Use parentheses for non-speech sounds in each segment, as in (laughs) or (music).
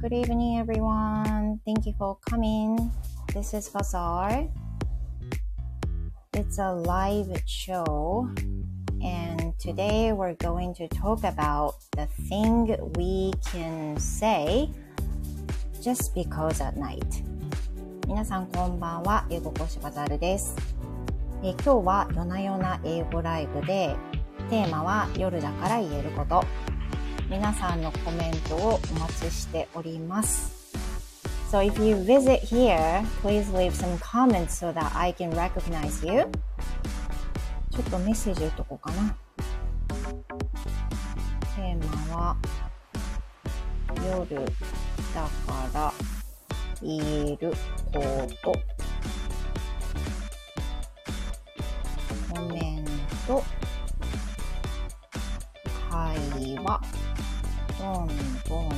Good evening, everyone. Thank you for coming. This is Bazaar. It's a live show, and today we're going to talk about the thing we can say just because at night. 皆さんこんばんは、英語講師バザールです。え今日は夜な夜な英語ライブで、テーマは夜だから言えること。皆さんのコメントをお待ちしております。So if you visit here, please leave some comments so that I can recognize you. ちょっとメッセージ打っとこうかな。テーマは夜だから言えること。コメント。会話。どんどん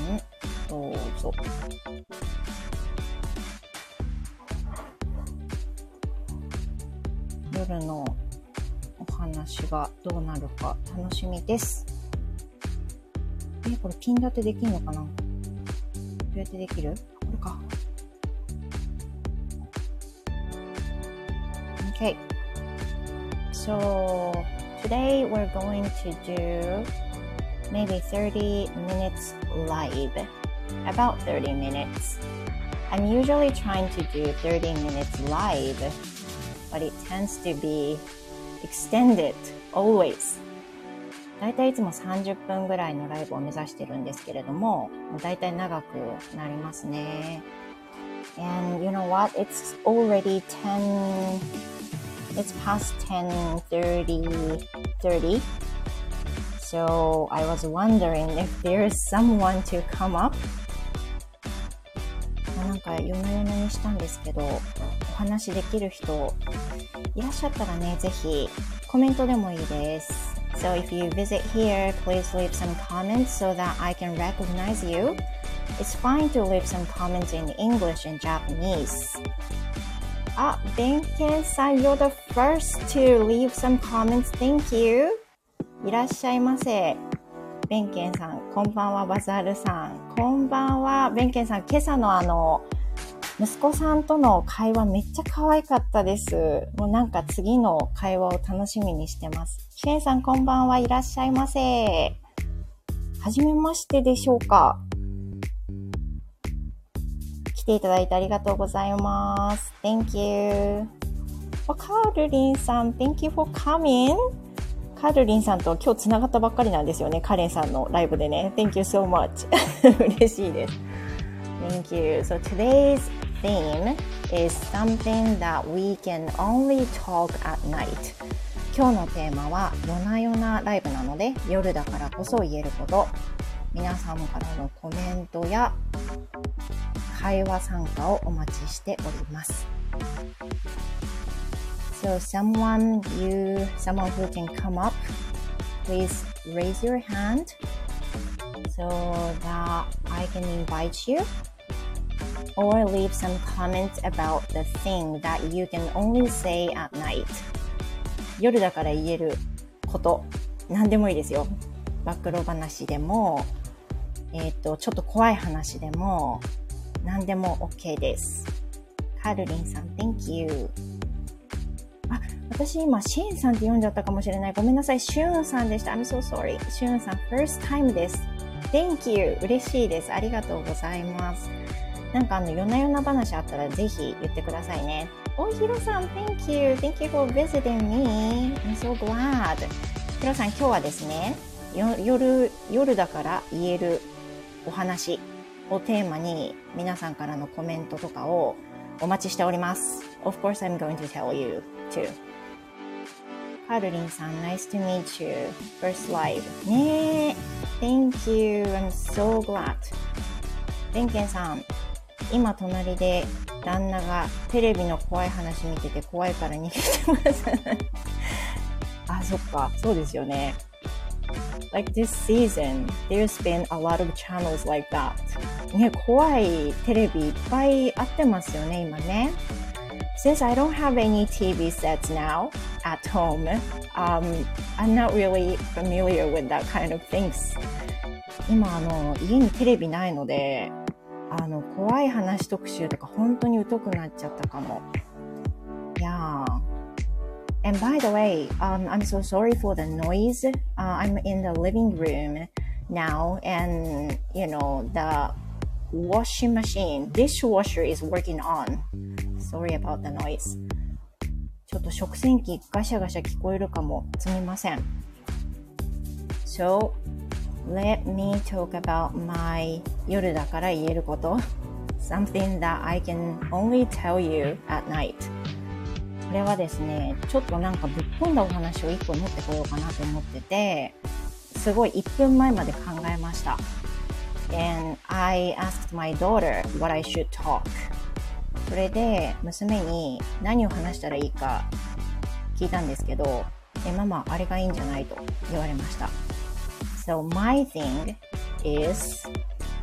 どうぞ。夜のお話がどうなるか楽しみです。え、これピン立てできるのかな？どうやってできる？これか。OK So today we're going to do maybe 30 minutes live. About 30 minutes. I'm usually trying to do 30 minutes live, but it tends to be extended always. だいたいいつも30分ぐらいのライブを目指してるんですけれども、だいたい長くなりますね。And you know what? It's already 10, it's past 10.30, 30. So I was wondering if there's someone to come up. なんか夜な夜なにしたんですけど、お話できる人いらっしゃったらね、ぜひコメントでもいいです。So if you visit here, please leave some comments so that I can recognize you. It's fine to leave some comments in English and Japanese. あ、ベンケンさん、you're the first to leave some comments. Thank you. いらっしゃいませ。ベンケンさん、こんばんは、バザールさん。こんばんは、ベンケンさん。今朝のあの、息子さんとの会話めっちゃ可愛かったです。もうなんか次の会話を楽しみにしてます。シェンさん、こんばんは、いらっしゃいませ。はじめましてでしょうか来ていただいてありがとうございます。Thank you. カールリンさん、Thank you for coming. カールリンさんと今日つながったばっかりなんですよね。カレンさんのライブでね。Thank you so much. (laughs) 嬉しいです。Thank you. So today's theme is something that we can only talk at night. 今日のテーマは夜な夜なライブなので夜だからこそ言えること。皆さんからのコメントや会話参加をお待ちしております。So someone you someone who can come up, please raise your hand so that I can invite you. Or leave some comments about the thing that you can only say at night. 夜だから言えること、何でもいいですよ。暴露話でも、えっ、と、ちょっと怖い話でも、何でも OK です。カルリンさん、Thank you. あ、私今、シェーンさんって読んじゃったかもしれない。ごめんなさい。シューンさんでした。I'm so sorry. シューンさん、first time です。Thank you. 嬉しいです。ありがとうございます。なんかあの、夜な夜な話あったらぜひ言ってくださいね。おひろさん、Thank you. Thank you for visiting me. I'm so glad. ひろさん、今日はですね、夜、夜だから言えるお話をテーマに皆さんからのコメントとかをお待ちしております。Of course, I'm going to tell you too. カルリンさん、nice to meet you. First live. ねえ。Thank you. I'm so glad. ベンケンさん、今隣で旦那がテレビの怖い話見てて怖いから逃げてます。あ、そっか。そうですよね。Like this season, there's been a lot of channels like that. ね、怖いテレビいっぱいあってますよね、今ね。Since I don't have any TV sets now at home, um, I'm not really familiar with that kind of things. 今、あの、家にテレビないので、 あの、怖い話特集とか本当に疎くなっちゃったかも。いやー。And by the way, um, I'm so sorry for the noise. Uh, I'm in the living room now, and you know the washing machine, dishwasher is working on. Sorry about the noise. ちょっと食洗機ガシャガシャ聞こえるかも。すみません。So, let me talk about my 夜だから言えること。Something that I can only tell you at night. これはですね、ちょっとなんかぶっ飛んだお話を1個持ってこようかなと思ってて、すごい1分前まで考えました。And I asked my daughter what I should talk. それで娘に何を話したらいいか聞いたんですけど、え、ママ、あれがいいんじゃないと言われました。So my thing is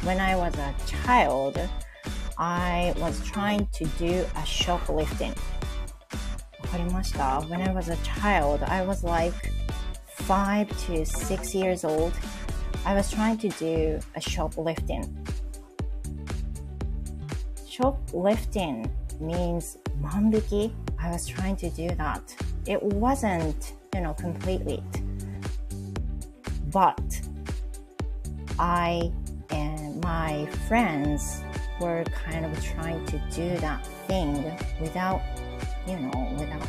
when I was a child, I was trying to do a shoplifting. かりました When I was a child, I was like five to six years old. I was trying to do a shoplifting. Shoplifting means mambiki. I was trying to do that. It wasn't, you know, completely. But I and my friends were kind of trying to do that thing without, you know, without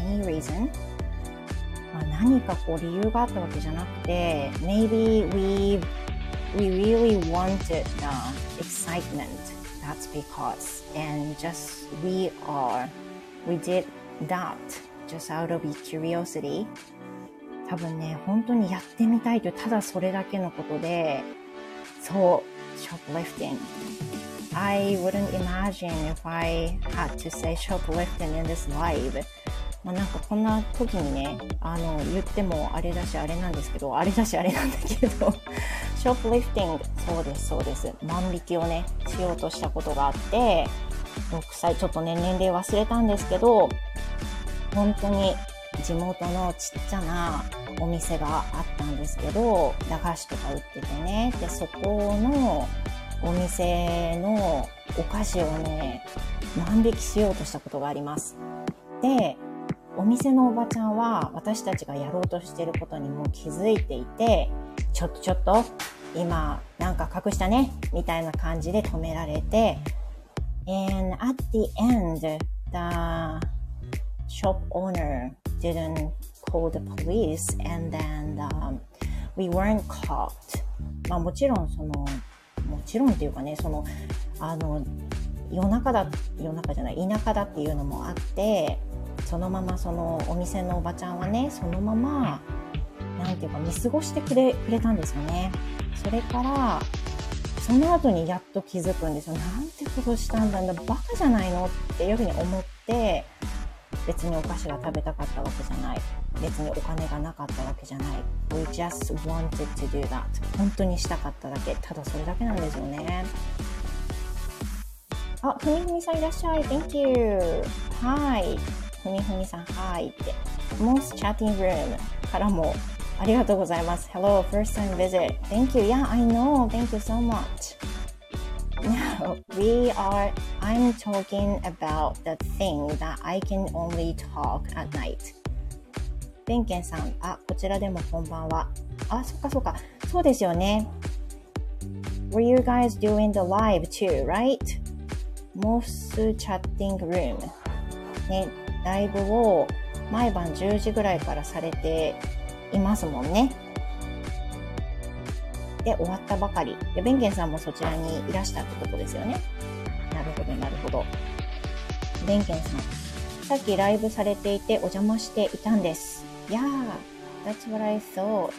any reason. まあ、何かこう理由があったわけじゃなくて、maybe we, we really wanted the excitement. That's because. And just we are, we did that just out of curiosity. 多分ね、本当にやってみたいという、ただそれだけのことで、そう、shoplifting。I wouldn't imagine if I had to say shoplifting in this live. まあ、なんかこんな時にね、あの、言ってもあれだしあれなんですけど、あれだしあれなんだけど、ショップリフティング、そうです、そうです。万引きをね、しようとしたことがあって、6歳、ちょっとね、年齢忘れたんですけど、本当に地元のちっちゃなお店があったんですけど、駄菓子とか売っててね、で、そこのお店のお菓子をね、万引きしようとしたことがあります。で、お店のおばちゃんは私たちがやろうとしてることにも気づいていて、ちょっとちょっと、今なんか隠したね、みたいな感じで止められて、and at the end, the shop owner didn't call the police and then、um, we weren't caught. まあもちろんそのもちろんっていうかね、その、あの、夜中だ、夜中じゃない、田舎だっていうのもあって、そのままそのお店のおばちゃんはね、そのまま、なんていうか見過ごしてくれ、くれたんですよね。それから、その後にやっと気づくんですよ。なんてことしたんだんだ、バカじゃないのっていうふうに思って、別にお菓子が食べたかったわけじゃない。別にお金がなかったわけじゃない。We just wanted to do that. 本当にしたかっただけ。ただそれだけなんですよね。あ、ふみふみさんいらっしゃい。Thank you. はい。ふみふみさん、はいって。Most Chatting Room からもありがとうございます。Hello, first time visit. Thank you. Yeah, I know. Thank you so much. Now, we are, I'm talking about the thing that I can only talk at night. ベンケンさん、あ、こちらでもこんばんは。あ、そっかそっか。そうですよね。Were you guys doing the live too, right? モスチャッティングルーム。ね、ライブを毎晩10時ぐらいからされていますもんね。で終わったばかり。で、ベンゲンさんもそちらにいらしたってことですよね。なるほど、なるほど。ベンゲンさん。さっきライブされていてお邪魔していたんです。Yeah, that's what I thought.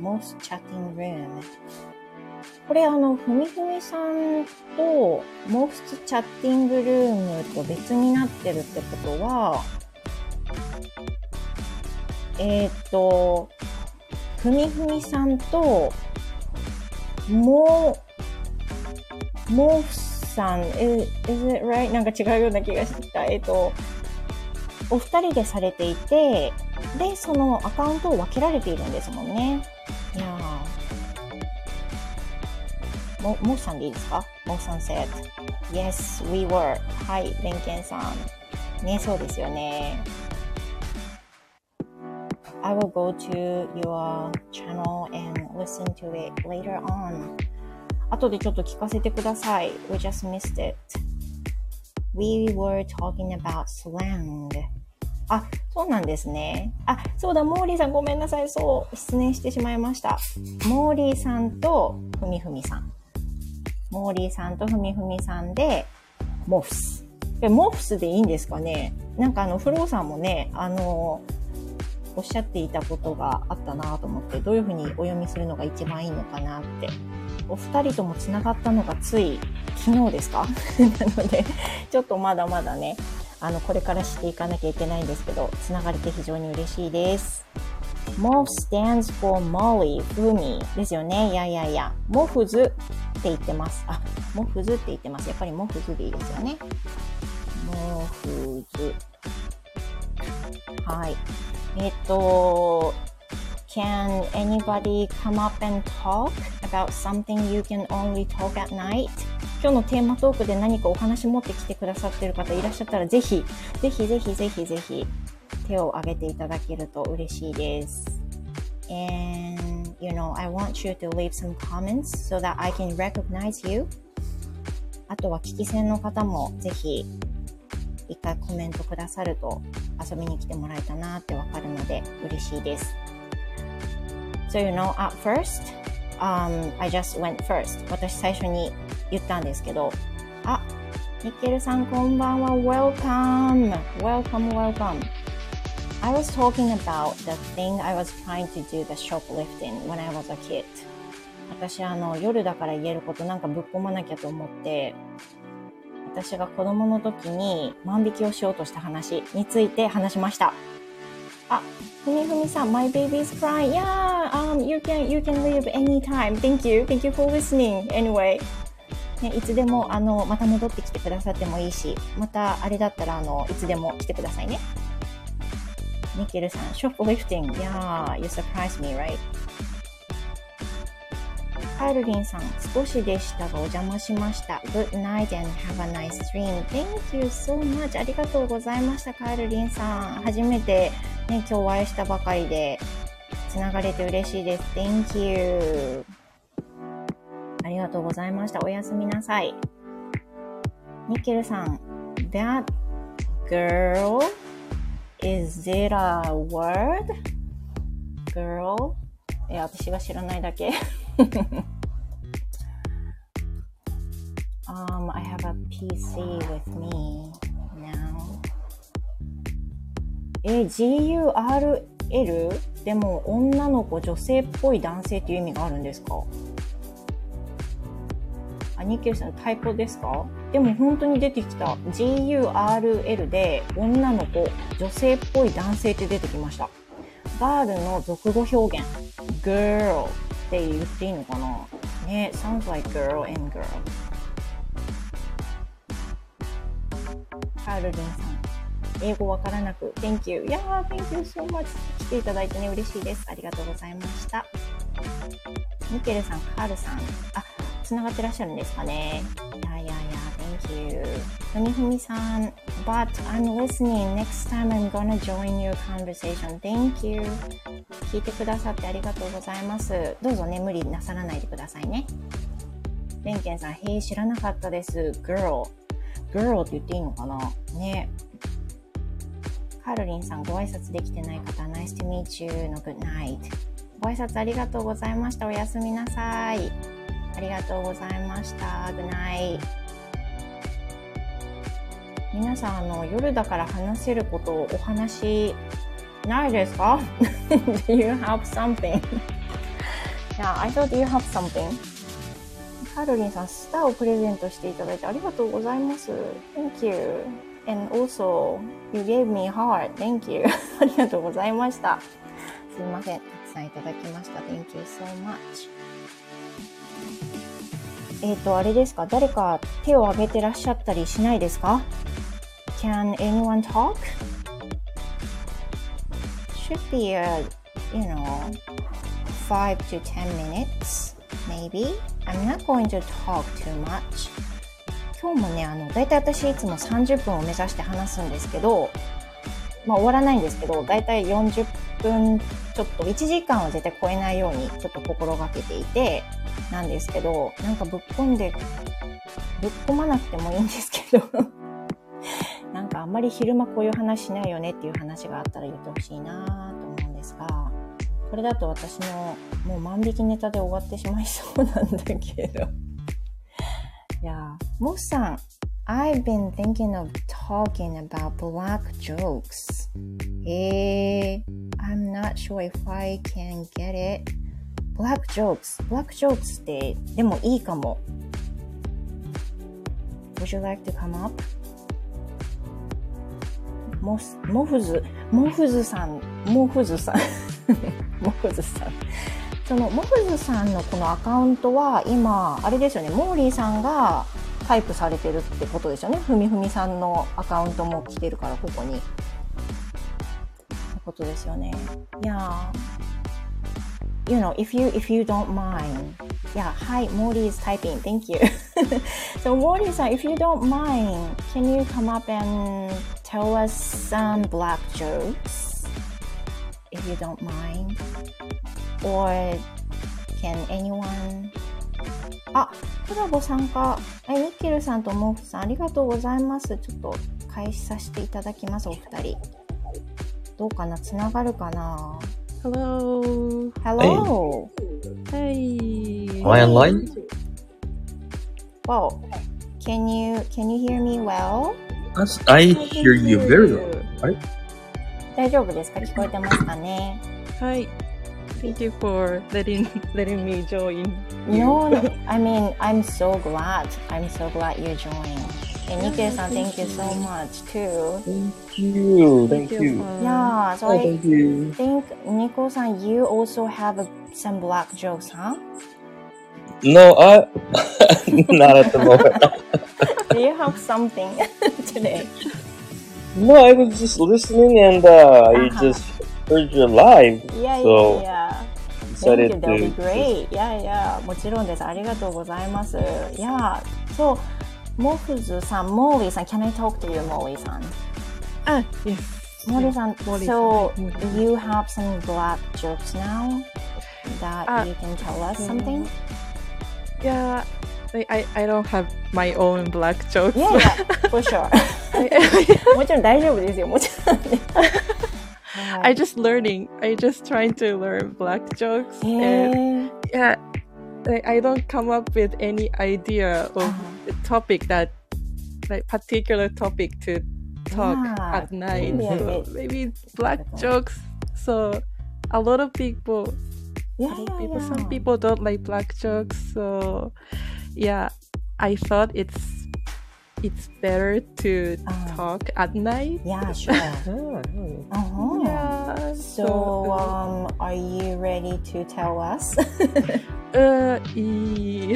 Most chatting room. これあの、ふみふみさんと、モースチャッティングルームと別になってるってことは、えっ、ー、と、ふみふみさんと、もう、もうさん、is, is it right? なんか違うような気がしてきた。えっ、ー、と、お二人でされていて、で、そのアカウントを分けられているんですもんね。いやも、もさんでいいですか？もさん said, Yes, we were. はい、ベンケンさん。ね、そうですよね。I will go to your channel and listen to it later on. 後でちょっと聞かせてください。We just missed it. We were talking about slang. あ、そうなんですね。あ、そうだ、モーリーさんごめんなさい。そう、失念してしまいました。モーリーさんとふみふみさん。モーリーさんとふみふみさんで、モフス。え、モフスでいいんですかね？なんかあの、フローさんもね、あの、おっしゃっていたことがあったなと思って、どういうふうにお読みするのが一番いいのかなって。お二人とも繋がったのがつい昨日ですか？(laughs) なので、ちょっとまだまだね、あの、これからしていかなきゃいけないんですけど、つながれて非常に嬉しいです。MOF stands for Molly, ふみですよね。いやいやいや、モフズって言ってます。あ、モフズって言ってます。やっぱりモフズでいいですよね。モフズ。はい。えっと、Can anybody come up and talk about something you can only talk at night? 今日のテーマトークで何かお話持ってきてくださってる方いらっしゃったらぜひ、ぜひぜひぜひぜひ手を挙げていただけると嬉しいです。And, you know, I want you to leave some comments so that I can recognize you. あとは聞き戦の方もぜひ一回コメントくださると遊びに来てもらえたなってわかるので嬉しいです。So you know, at first, um, I just went first. 私最初に言ったんですけど、あ、ニッケルさんこんばんは。Welcome! Welcome, welcome. I was talking about the thing I was trying to do the shoplifting when I was a kid. 私あの夜だから言えることなんかぶっ込まなきゃと思って私が子供の時に万引きをしようとした話について話しました。あ、ふみふみさん、my baby's crying. Yeah, um, you can, you can leave anytime. Thank you. Thank you for listening. Anyway. ね、いつでも、あの、また戻ってきてくださってもいいし、また、あれだったら、あの、いつでも来てくださいね。ニケルさん、shoplifting. Yeah, you surprised me, right? カールリンさん、少しでしたがお邪魔しました。Good night and have a nice dream. Thank you so much. ありがとうございました、カールリンさん。初めて、ね、今日お会いしたばかりで、つながれて嬉しいです。Thank you. ありがとうございました。おやすみなさい。ニッケルさん、That girl, is it a word? Girl? いや、私が知らないだけ。(laughs) um, I have a PC with me now. え、GURL? でも女の子、女性っぽい男性っていう意味があるんですか？アニケーションタイプですか？でも本当に出てきた。GURL で女の子、女性っぽい男性って出てきました。ガールの俗語表現。girl って言っていいのかな？ね、sounds like girl and girl カールリンさん。英語わからなく。Thank you いやー Thank you so much 来ていただいてね嬉しいです。ありがとうございました。ミケルさんカールさん。あつながってらっしゃるんですかねいやいやいや Thank you ふみふみさん But I'm listening next time I'm gonna join your conversation Thank you 聞いてくださってありがとうございます。どうぞね、無理なさらないでくださいね。ベンケンさん、へえ、知らなかったです。girl。girl って言っていいのかな？ね。カールリンさん、ご挨拶できてない方、nice to meet you の good night。ご挨拶ありがとうございました。おやすみなさい。ありがとうございました。good night。皆さん、あの、夜だから話せることをお話ないですか ?Do you have something? yeah, I thought you have something. カロリンさん、スターをプレゼントしていただいてありがとうございます。Thank you. And also, you gave me heart. Thank you. ありがとうございました。すいません。たくさんいただきました。Thank you so much. えっ、ー、と、あれですか？誰か手を挙げてらっしゃったりしないですか ?Can anyone talk? should be a, you know, 5 to 10 minutes maybe. I'm not going to talk too much. 今日もね、あの、だいたい私いつも30分を目指して話すんですけど、まあ終わらないんですけど、だいたい40分ちょっと、1時間は絶対超えないようにちょっと心がけていて、なんですけど、なんかぶっ込んで、ぶっ込まなくてもいいんですけど、(laughs) なんかあんまり昼間こういう話しないよねっていう話があったら言ってほしいなと思うんですが、これだと私のもう万引きネタで終わってしまいそうなんだけど。(laughs) いや、モスさん、I've been thinking of talking about black jokes. えー、I'm not sure if I can get it. Black jokes. Black jokes ってでもいいかも。Would you like to come up? モス、モフズ、モフズさん、モフズさん。(laughs) モフズさん。そのモフズさんのこのアカウントは今、あれですよね、モーリーさんがタイプされてるってことですよね。ふみふみさんのアカウントも来てるから、ここに。ってことですよね。いや You know, if you, if you don't mind. Yeah, hi, Mori is typing. Thank you. so Mori, if you don't mind, can you come up and tell us some black jokes? If you don't mind. Or can anyone あ、コラボ参加。え、ニッケルさんとモーフさん、ありがとうございます。ちょっと開始させていただきます、お二人。どうかなつながるかな Hello. Hello! Hey. Am I online? Wow. Can you, can you hear me well? Yes, I hear you very well. 大丈夫ですか聞こえてますかね Hi. Thank you for letting (laughs) letting me join. You. No, no, (laughs) I mean I'm so glad. I'm so glad you joined. And Nikkei san, thank, thank you so much too. Thank you. Thank, thank you. you. Yeah, so oh, I thank you. think Nico san, you also have a, some black jokes, huh? No, I (laughs) not at the moment. Do you have something today? No, I was just listening and uh, uh -huh. I just heard your live. Yeah, so. yeah, yeah. Thank you, that would be great. Yeah, yeah. もちろんです。ありがとうございます。Yeah. So, モフズさん、モーリーさん、can I talk to you, モーリーさん Ah, yes. モーリーさん、so you have some black jokes now that あ you can tell us something? Yeah. I I don't have my own black jokes. Yeah, yeah, for sure. もちろん大丈夫ですよ。もちろんね。I just learning. I just trying to learn black jokes. へ And yeah, like, I don't come up with any idea of Uh-huh. the topic that like particular topic to talk Yeah, at night. maybe So maybe black jokes. So a lot of people, Yeah, lot of people, yeah. some people don't like black jokes. So yeah, I thought it's it's better to Uh. talk at night. Yeah, sure. (laughs) Ah, Uh-huh. Yeah. So, um, are you ready to tell us? (laughs) uh, (laughs) e-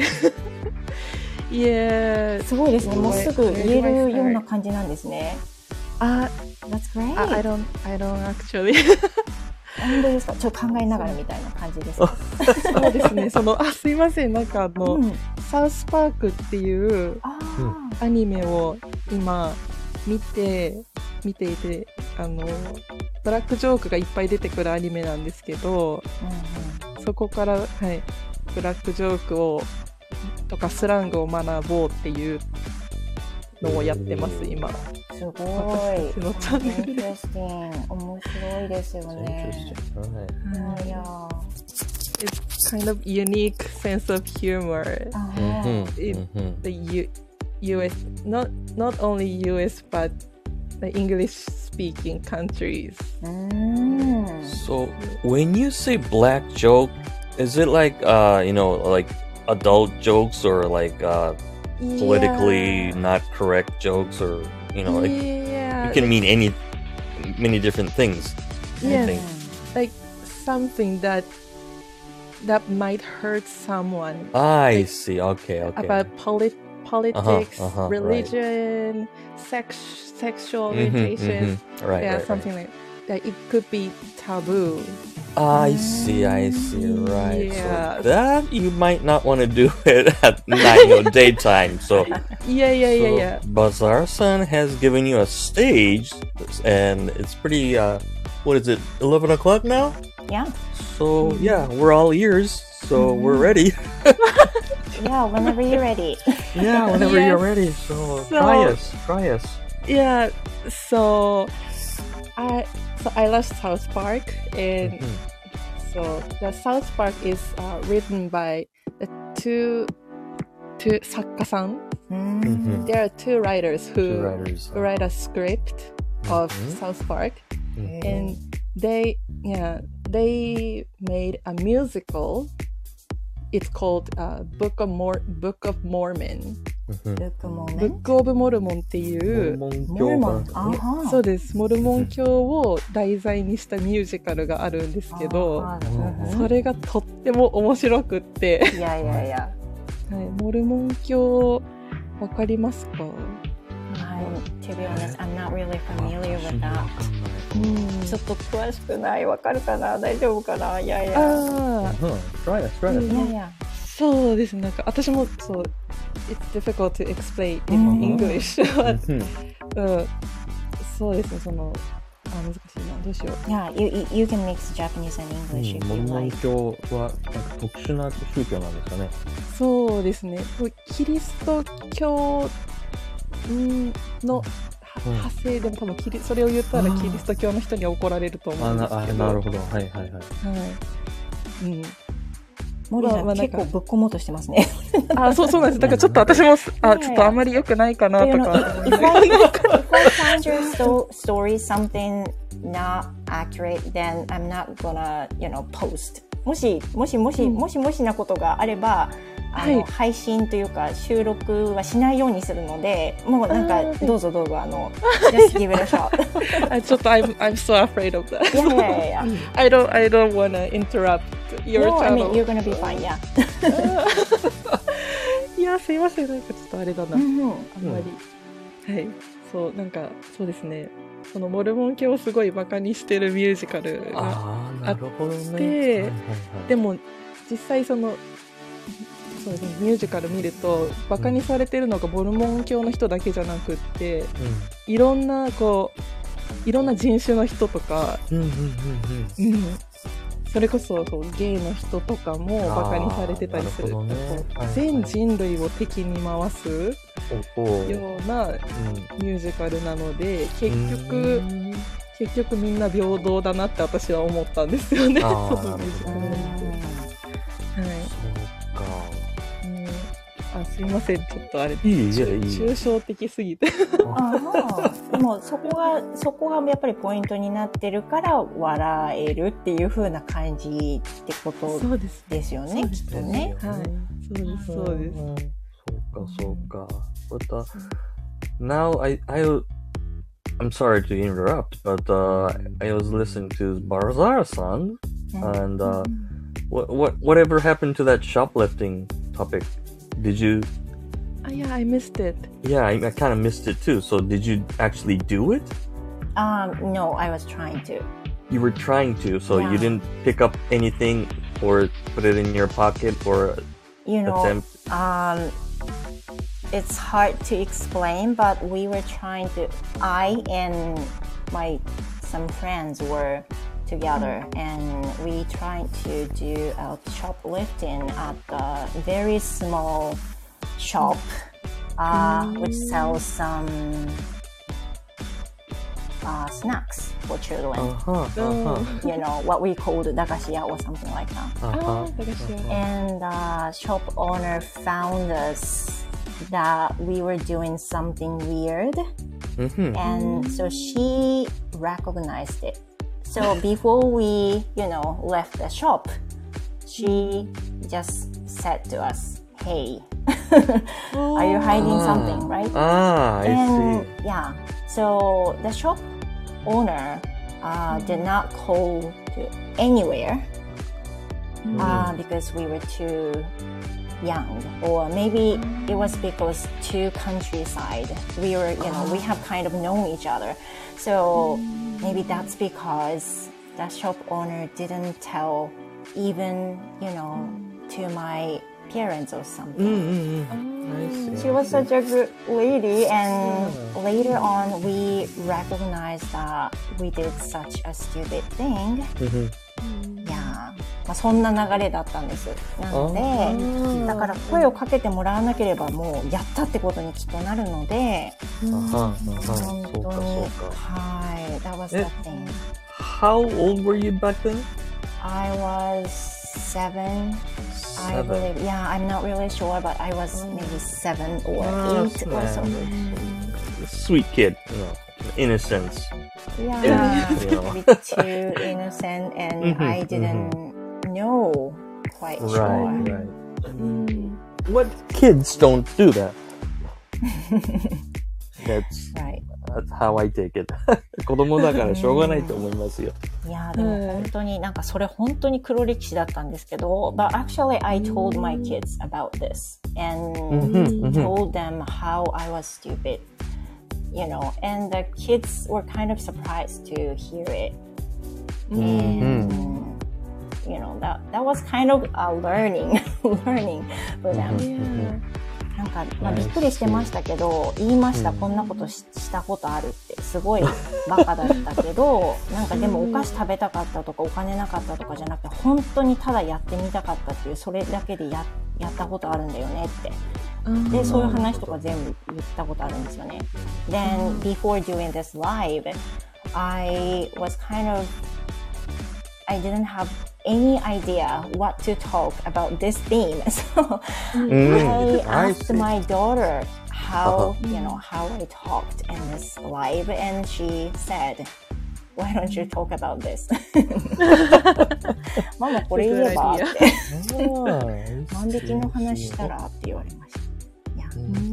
yeah. すごいですね。もうすぐ言えるような感じなんですね。 Uh, That's great. I, I don't, I don't actually. 本当ですか？ちょっと考えながらみたいな感じですか？そうですね。(laughs) その、あ、すいません。なんかあの、うん。サウスパークっていうあアニメを今見て、見ていて、あの、ブラックジョークがいっぱい出てくるアニメなんですけど、あ。うんそこから、はい、ブラックジョークを、とかスラングを学ぼうっていうのをやってます、今。うん。すごい。私たちのチャンネルで Interesting 面白いですよ It's ね。 interesting. Right. いや It's kind of unique sense of humor. あ Mhm, It- mhm. the U- US, not not only US but the English speaking countries. うーん。 So when you say black joke, is it like uh you know like adult jokes or like uh politically not correct jokes or you know like yeah, it can mean any many different things. Yes. think. like something that that might hurt someone I see. Okay, okay. about polit- politics, uh-huh, right. religion, sex, sexual Mhm, orientation. mhm. Right, yeah, right, something like that. It could be taboo. I see, I see, right. Yeah. So that you might not want to do it (laughs) at night or daytime. So yeah, yeah, so yeah, yeah. Bazaar Sun has given you a stage, and it's pretty. Uh, what is it? Eleven o'clock now. Yeah. So yeah, we're all ears. So mm-hmm. we're ready. (laughs) yeah, whenever you're ready. (laughs) yeah, whenever yes. you're ready. So, so try us, try us. Yeah. So I so I love South Park, and mm-hmm. so the South Park is uh, written by the two two sakka-san. Mm-hmm. There are two writers who two writers, uh, write a script of mm-hmm. South Park, mm-hmm. and they yeah they made a musical. It's called uh, Book of Mor- Book of Mormon. Mhm. Look a moment. Book of Mormon っていうモルモン Mormon. 教が Uh-huh. そうです。モルモン教を題材にしたミュージカルがあるんですけど、Uh-huh. うんそれがとっても面白くって、Yeah, yeah, yeah. はい、モルモン教わかりますか？to be honest, I'm not really familiar with わ that. ちょっと詳しくない。わかるかな？大丈夫かな？いやいや。ああ、うん Try us, try んいやいや。そうですね。なんか私もそう、It's difficult to explain うん in English. (laughs) うんうん、そうですね。その、あ難しいな。どうしよう。Yeah, you, you, can mix Japanese and English モルモン.教はなんか特殊な宗教なんですかね。そうですね。キリスト教んの派生でも多分キリそれを言ったらキリスト教の人に怒られると思うんですけど。あなるほど。はいはいはい。はい。うん。森さん、まあまあなんか結構ぶっ込もうとしてますね。(laughs) あ、そうそうなんです。だからちょっと (laughs) 私もす、あ、ちょっとあんまり良くないかなとか。if, if, I, if I find your sto- story something not accurate, then I'm not gonna, you know, post. もし、もしもし、うんもしもしなことがあれば、あの、はい配信というか収録はしないようにするので、もうなんかどうぞどうぞあの、(laughs) just give it a shot. あちょっと I'm, I'm so afraid of that. いやいやいや。I don't, I don't wanna interrupt your No, I mean, channel. you're gonna be fine, yeah. (laughs) いや、すいません。なんかちょっとあれだな。うんうんあんまり。はい。そう、なんか、そうですね。そのモルモン教をすごいバカにしてるミュージカルが。ああ、なるほどね。ではいはいはいでも、実際その、そうですね、ミュージカル見ると、バカにされてるのがモルモン教の人だけじゃなくって、いろんな、こう、いろんな人種の人とか、うんうんうんうんうん、それこそそうゲイの人とかもバカにされてたりする。るね。全人類を敵に回す。ようなうん。ミュージカルなので結う局ん。結局みんな平等だなって私は思ったんですよね。(laughs) そうか。うんあすいませんちょっとあれいいいやいい抽象的すぎてああでもそこがそこがやっぱりポイントになってるから笑えるっていう風な感じってことそうですですよねそうですきっとね。はいそうですそうですそうか、そうか。But uh, now I, I, I'm sorry to interrupt, but uh, I was listening to Barzar-san, and uh, what, what, whatever happened to that shoplifting topic? Did you? Ah, yeah, I missed it. Yeah, I, I kind of missed it too. So did you actually do it? Um, no, I was trying to. You were trying to, so Yeah. you didn't pick up anything or put it in your pocket or You know, attempt. um, it's hard to explain, but we were trying to. I and my some friends were together and we tried to do a shoplifting at the very small shop uh, which sells some uh, snacks for children. Uh-huh, uh-huh. Mm. You know, what we called dakashiya or something like that. Uh-huh. Oh, uh-huh. And uh, shop owner found us that we were doing something weird. Mm-hmm. And so she recognized it so before we you know left the shop she just said to us hey (laughs) are you hiding something right? Ah, I and see. yeah so the shop owner uh, did not call to anywhere uh, because we were too young or maybe it was because two countryside we were you know we have kind of known each other. So Maybe that's because that shop owner didn't tell even, you know, to my parents or something. Mm-hmm. Um, she was such a good lady, and later on, we recognized that we did such a stupid thing. Mm-hmm. Mm. まあ、そんな流れだったんです。なので、だから声をかけてもらわなければもうやったってことにきっとなるので、本当に。はい、that was the え thing. How old were you back then? I was seven, I believe. Yeah, I'm not really sure, but I was maybe seven or Ah, eight or something. Sweet kid, you know, innocence. Yeah, You know. bit too (laughs) innocent, and Mhm, I didn't know quite sure. Right, right. What kids don't do that? (laughs) That's Right. That's how I take it. 子供だからしょうがないと思いますよ。いやーでも本当になんかそれ本当に黒歴史だったんですけど、but actually I told my kids about this and told them how I was stupid, you know, and the kids were kind of surprised to hear it. And, you know, that, that was kind of a learning, learning for them. なんか、まあ、びっくりしてましたけど、言いました、こんなことししたことあるって、すごいバカだったけど、(laughs) なんかでもお菓子食べたかったとか、お金なかったとかじゃなくて、本当にただやってみたかったっていう、それだけでややったことあるんだよねって。で、そういう話とか全部言ったことあるん。ですよね。Then, before doing this live, I was kind of I didn't have any idea what to talk about this theme. (laughs) So I I asked see. my daughter how, you know, how I talked in this live and she said, why don't you talk about this? (laughs) ママこれ言えばって。万引きの話したらって言われました。いや、 (laughs)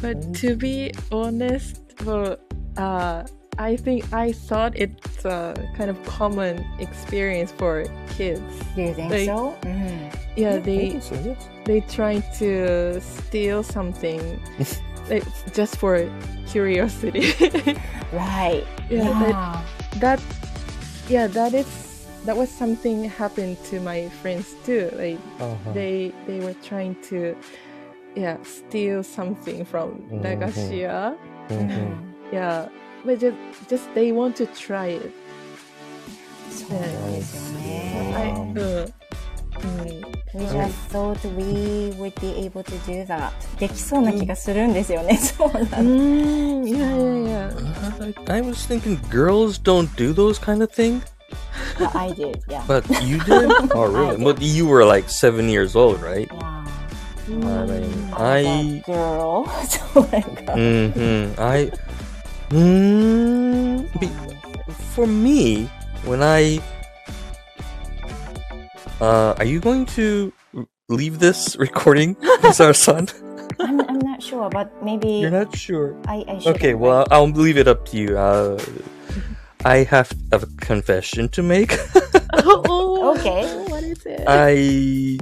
But to be honest, well, uh, I think I thought it's a kind of common experience for kids. Do you think like, so? Mm. Yeah, yeah, they they try to steal something, (laughs) like, just for curiosity. (laughs) right. Yeah. Wow. That, that. Yeah, that is that was something happened to my friends too. Like uh -huh. they they were trying to yeah steal something from mm-hmm. Nagashiya. Mm -hmm. yeah, but just just they want to try it. そうなんですよね。 I, Um, uh, mm, We just thought we would be able to do that. できそうな気がするんですよね。そうなん mm, yeah, yeah, yeah. I was thinking girls don't do those kind of things, But I did, yeah. but you did. (laughs) oh, really? But you were like seven years old, right? yeah. I mean, As I. a girl. (laughs) そうなんか。 Mm-hmm. I. Mm, be, for me, when I. Uh, are you going to leave this (laughs) recording, Miss our son? (laughs) I'm, I'm not sure, but maybe You're not sure. I, I should. Okay, well, I'll leave it up to you. Uh, I have a confession to make. (laughs) oh, Okay. What is it? I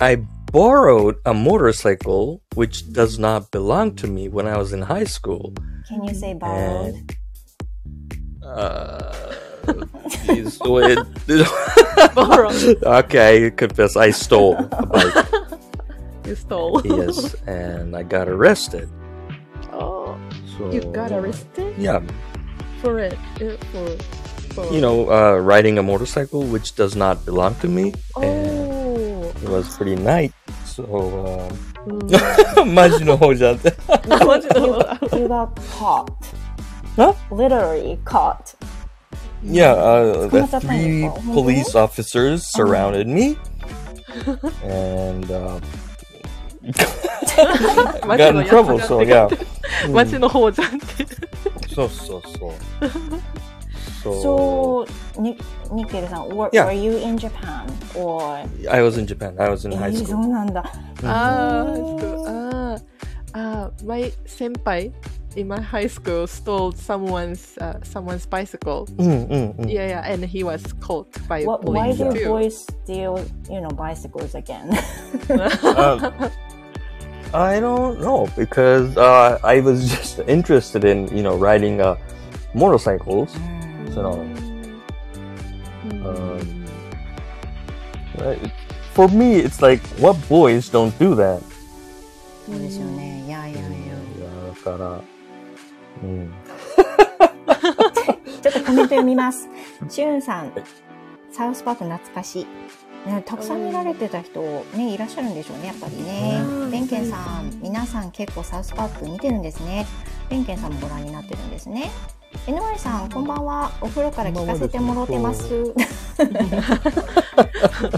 I borrowed a motorcycle which does not belong to me when I was in high school. Can you say borrowed? And uh, (laughs) geez, wait. Borrowed. okay, I confess I stole a bike. You stole. Yes, and I got arrested. oh, So you got arrested Yeah, for it. uh, For, for you know, uh, riding a motorcycle which does not belong to me, and Oh. it was pretty night. So, um, うんマジの方じゃんって。マジの You got caught. Huh? Literally caught. Yeah, uh, the 捕まっちゃったんですか？three 本当？police officers surrounded me, and uh, マジ got の in やつ trouble. が So yeah, マジの方じゃんって。so so so. So, so Nik- Nikkei-san, were, yeah. were you in Japan or? I was in Japan. I was in high eh, school. So, mm-hmm. ah, ah, ah, my senpai in my high school stole someone's uh, someone's bicycle. Mm, mm, mm. Yeah, yeah, and he was caught by what, Why do boys steal, you know, bicycles again? (laughs) um, I don't know because uh, I was just interested in you know riding uh, motorcycles mm. So Uh, for me, it's like, what boys don't do that? そうですよね。いやいやいや。いや、だから、うん。(laughs) ちょっとコメント読みます。しゅんさん、サウスパーク懐かしい。ね、たくさん見られてた人、ね、いらっしゃるんでしょうね、やっぱりねう。んベンケンさん、皆さん結構サウスパーク見てるんですね。ベンケンさんもご覧になってるんですね。NY さん、こんばんは。お風呂から聞かせてもろてます。(laughs)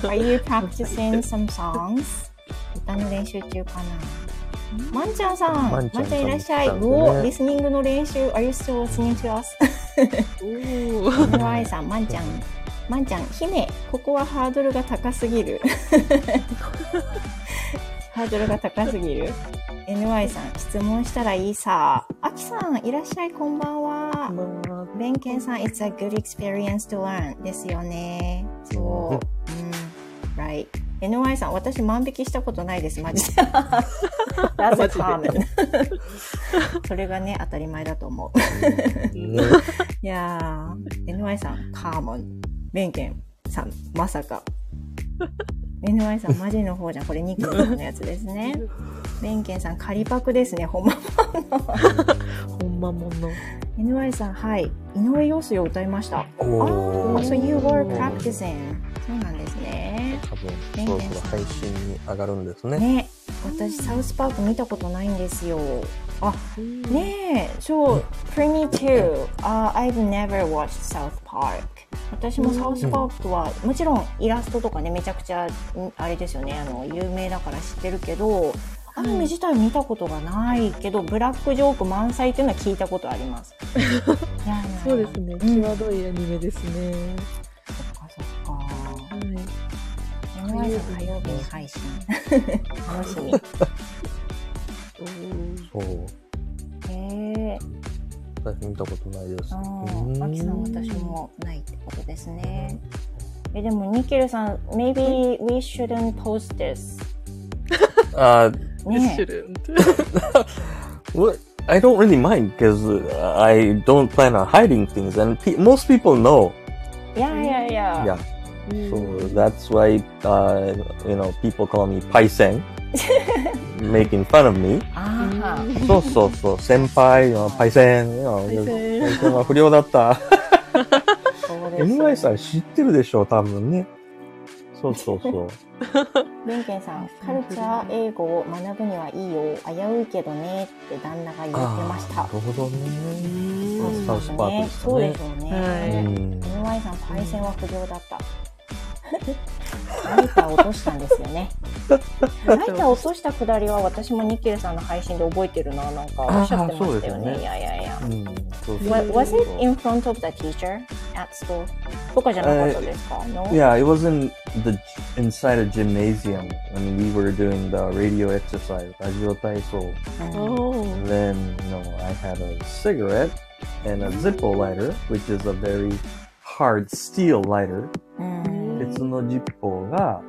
Are you practicing some songs? 歌の練習中かな。まんちゃんさん、まんちまんちゃんいらっしゃい。おリスニングの練習。Are you still listening to us? (laughs) さん、まんちゃん。まんちゃん、姫、ここはハードルが高すぎる。(laughs) ハードルが高すぎる。NY さん、質問したらいいさ。あきさん、いらっしゃい、こんばんは。まあベンケンさん、It's a good experience to learn ですよね。そう。うん。Right. NY さん、私万引きしたことないです、マジで。(laughs) That's a. (laughs) (laughs) それがね、当たり前だと思う。ねいやー、NY さん、カーモン。ベンケンさん、まさか。NY さん、マジの方じゃん。これ、ニックさんのやつですね。ベンケンさん、仮パクですね、ほんま。(laughs) ほんまもの NY さん、はい。井上陽水を歌いました。おああ、so you were ー practicing. そうなんですね。多分、そろそろ配信に上がるんですね。ね、私、サウスパーク見たことないんですよ。あ、ねえ、そう、me too. Uh, I've never watched South Park. 私もサウスパークは、もちろんイラストとかね、めちゃくちゃ、んあれですよね、あの、有名だから知ってるけど、アニメ自体見たことがないけど、ブラックジョーク満載っていうのは聞いたことあります。(laughs) いやいやそうですねん際どいアニメですねそっかそっか。はいん火曜日に配信。楽しみ。そう。へえ。私見たことないです。あうんあ、アキさん私もないってことですね。え、でもニケルさん、maybe we shouldn't post this. Uh, ね shouldn't well, I don't really mind because uh, I don't plan on hiding things, and pe- most people know. いやいやいや。Yeah, so that's why uh, you know people call me Paisen, (laughs) making fun of me? そうそうそう、先輩、パイセン、(laughs) パイセンは不良だった。NY さん知ってるでしょ、多分ね。そうそうそう。ベンケンさん、カルチャー英語を学ぶにはいいよ。危ういけどねって旦那が言ってました。なるほどね。うんサウスパークですかねそうでしょうね。NY さん、パイセンは不良だった。ライター落としたんですよね。ライター落としたくだりは私もニッケルさんの配信で覚えてるな。なんかおっしゃってましたよね。ねいやいやいや。うんそうそう Wa- Was it in front of the teacher at school? とかじゃなかったですか、no? Yeah, it was in the inside a gymnasium when we were doing the radio exercise, taiso. うんお And ー then, you know, I had a cigarette and a Zippo lighter, which is a very hard steel lighter. うん鉄のジッポーが、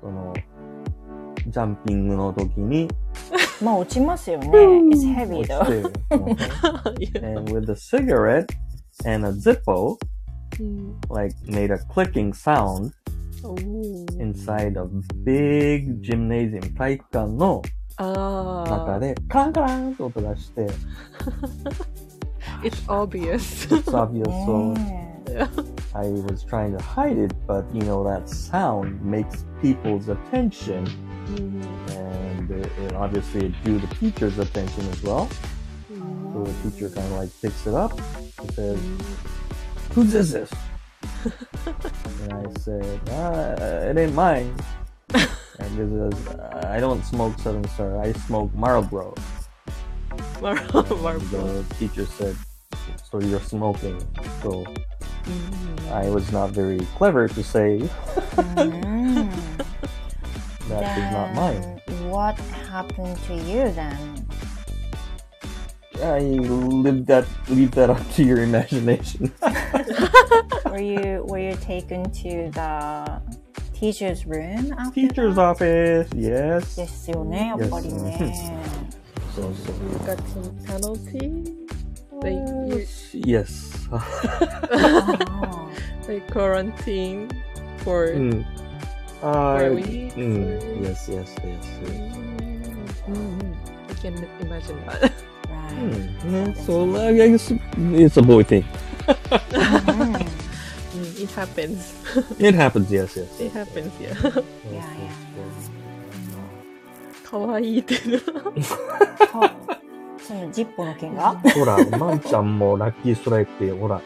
その、ジャンピングの時に、まあ落ちますよね。It's (laughs) heavy 落ち though. (laughs) て、いや and with the cigarette and a Zippo, うん、 like, made a clicking sound おー inside a big gymnasium, 体育館のあ中で、カランカランって音がして、あ (laughs) it's obvious. (laughs) it's obvious, so yeah. I was trying to hide it, but you know, that sound makes people's attention. Mm-hmm. And uh, it, it obviously it drew the teacher's attention as well. Mm-hmm. So the teacher kind of like picks it up and says, "Who's is this? (laughs) and I said, uh, It ain't mine. and he says, I don't smoke Southern Star, I smoke Marlboro. (laughs) Marlboro. The teacher said, So you're smoking. So うん I was not very clever to say (laughs) うん that is not mine. Then What happened to you then? I leave that leave that up to your imagination. (laughs) Were you were you taken to the teacher's room after Teacher's that? office, yes. ですよね、やっぱりね。 So, so You got (laughs) some penalty? Like, you, yes. (laughs) like quarantine for mm. for Uh, a week. mm, or- yes, yes, yes, yes. Mm, I can imagine that. Right. Mm, yeah, so I guess it's a boy thing. Mhm. (laughs) Mm, it happens. (laughs) It happens, yes, yes. It happens, yeah. Yeah, yeah. かわいいっていうの。 かそのジッポの件が？ほら、まんちゃんもラッキーストライクって、ほら、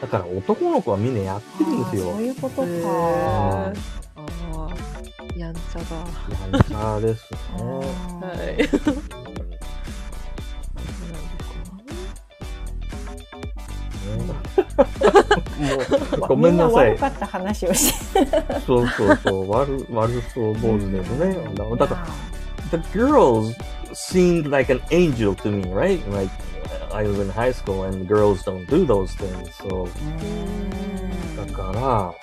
だから男の子はみんなやってるんですよあーそう。いうことへーか。ああ、やんちゃだ。やんちゃですね。(laughs) はい。もう、ごめんなさい。悪かった話をして。そうそうそう、悪、悪そう坊主ですね。だから、the girls seemed like an angel to me, right? Like, I was in high school and girls don't do those things. So, だから、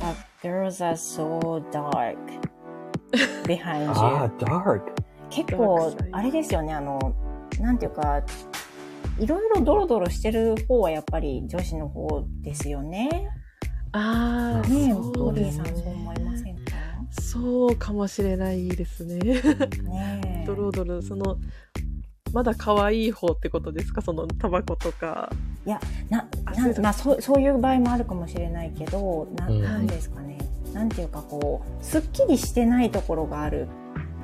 But girls are so dark behind あ you. あ、dark. 結構あれですよねあのなんていうかいろいろドロドロしてる方はやっぱり女子の方ですよね。ああ、ねえ、ボディさんそう思いませんか？そうかもしれないですね。ねえ。ドロドロ、その、まだ可愛い方ってことですか？そのタバコとか。いう時なまあそうそういう場合もあるかもしれないけど、なうんなんですかね。なんていうかこうすっきりしてないところがある。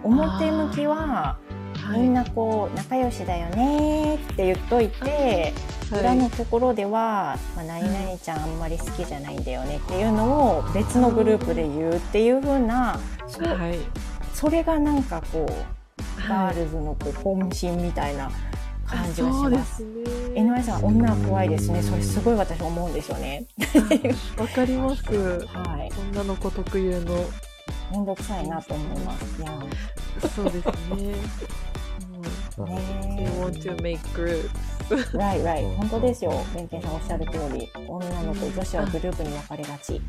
表向きはみんなこう仲良しだよねって言っといて、裏のところでは、まあ、何々ちゃんあんまり好きじゃないんだよねっていうのを別のグループで言うっていう風なそ,、はい。それがなんかこうガールズのこう本心みたいな感じがします。すね。NY さん女は怖いですねそれすごい私思うんですよね。わかります。はい女の子特有の。面倒くさいなと思います。いやそうですね。もうね They want to make groups. (laughs) right right (laughs) 本当ですよ。弁慶さんおっしゃる通り女の子女子はグループに分かれがち。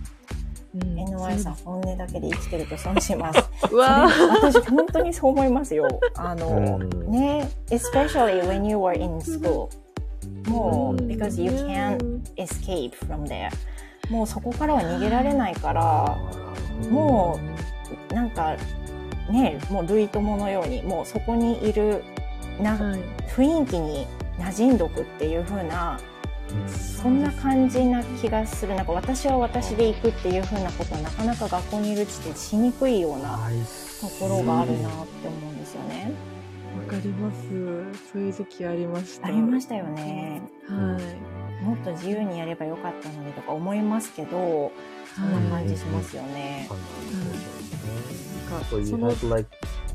うん NY さん本音だけで生きてると損します。う (laughs) わ私本当にそう思いますよ。あの、うんね、especially when you were in school. もう、うん because you can't escape from there. もうそこからは逃げられないから、もう、なんか、ね、もう類友のように、もうそこにいる、な、はい。雰囲気に馴染んどくっていう風な、そんな感じな気がする。なんか私は私で行くっていう風なことはなかなか学校にいるうちってしにくいようなところがあるなって思うんですよね。わかります。そういう時期ありました。ありましたよね。はい。もっと自由にやればよかったのにとか思いますけど、そんな感じしますよね。なんか So you その have to like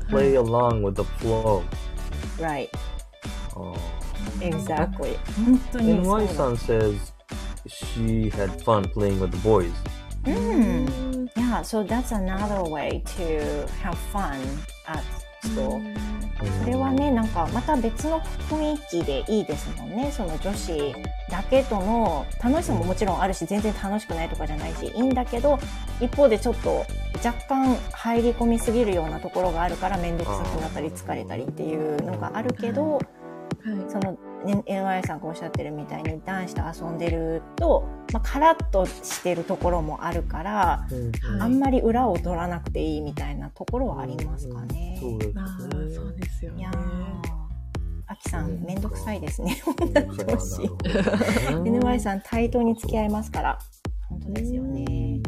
play along with the flow. Right, Uh, exactly. 本当に and そう Y な san says she had fun playing with the boys. うん。Yeah, so that's another way to have fun at school. それはね、なんかまた別の雰囲気でいいですもんね。その女子だけとの楽しさももちろんあるし、全然楽しくないとかじゃないし、いいんだけど、一方でちょっと若干入り込みすぎるようなところがあるから面倒くさくなったり疲れたりっていうのがあるけど、はい。その、ね、NY さんがおっしゃってるみたいに男子と遊んでると、まあ、カラッとしてるところもあるから、はいあんまり裏を取らなくていいみたいなところはありますかね。そうですね。ああ、そうですよねいや。ー、アキさん、めんどくさいですね。なるほどね NY さん、対等に付き合いますから。本当ですよね。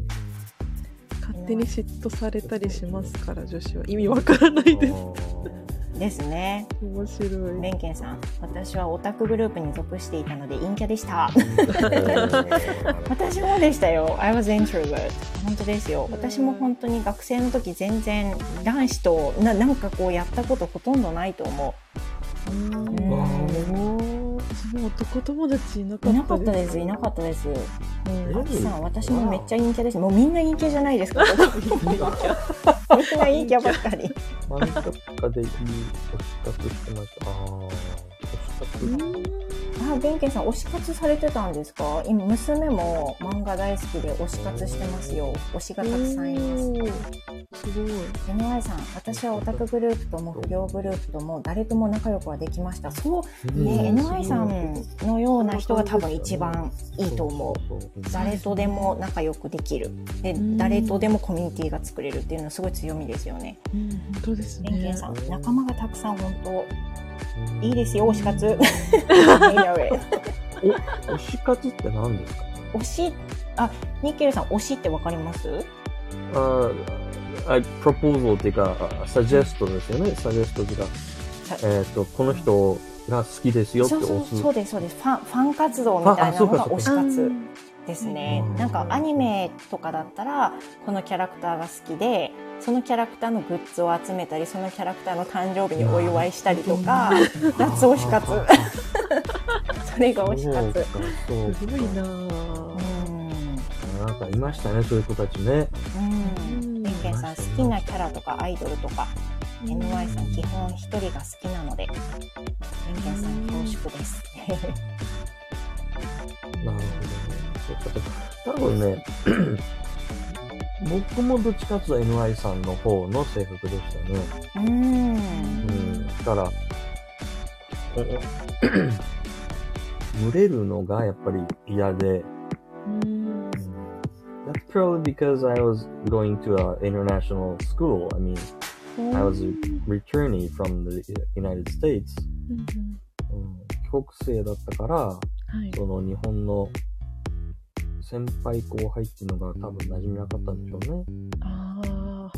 勝手に嫉妬されたりしますから、女子は。意味わからないです。(laughs) ですね。面白い。ベンケンさん、私はオタクグループに属していたので陰キャでした。(laughs) 私もでしたよ。I was introvert. 本当ですよ。私も本当に学生の時全然男子とななんかこうやったことほとんどないと思うんう。私も男友達いなかったです。かったです。いなかったです。うんさん、私もめっちゃ陰キャです。もうみんな陰キャじゃないですか。みんな陰キャばっかり。漫画とかでいい推し活してました。ああ、推し活。あ、ベンケンさん、推し活されてたんですか？今、娘も漫画大好きで推し活してますよ。推しがたくさんいます。ごい。NY さん、私はオタクグループとも不良グループとも誰とも仲良くはできました。そう、ね、NY さんのような人が多分一番いいと思う。誰とでも仲良くできる。で、誰とでもコミュニティが作れるっていうのはすごい強みですよね。うん、本当ですレンケねン。さん、仲間がたくさん本当いいですよ、推し活。(laughs) 推し活って何ですか？推し、あ、ニッケルさん、推しってわかります？ああ、プロポーズっていうか、サジェストですよね。サジェストっていうか、さえっ、と、この人が好きですよってそうそう押す。そうですそうです。ファンファン活動みたいなのが推し活ですね。うん。なんかアニメとかだったらこのキャラクターが好きでそのキャラクターのグッズを集めたりそのキャラクターの誕生日にお祝いしたりとか夏推し活 (laughs) それが推し活、そうすごいな。うぁ。ん。なんかいましたね、そういう子たちね。うん。レンケンさん好きなキャラとかアイドルとか。NY さん基本一人が好きなので。レンケンさん恐縮です。(laughs) なるほどね。多分ね、僕もどっちかというと NY さんの方の性格でしたね。うんうん。だから、群れるのがやっぱり嫌で、うん。That's probably because I was going to an international school. I mean, I was returning from the United States. うんうん、帰国生だったから、はい。その日本の先輩後輩っていうのが多分馴染みなかったんでしょうね。あ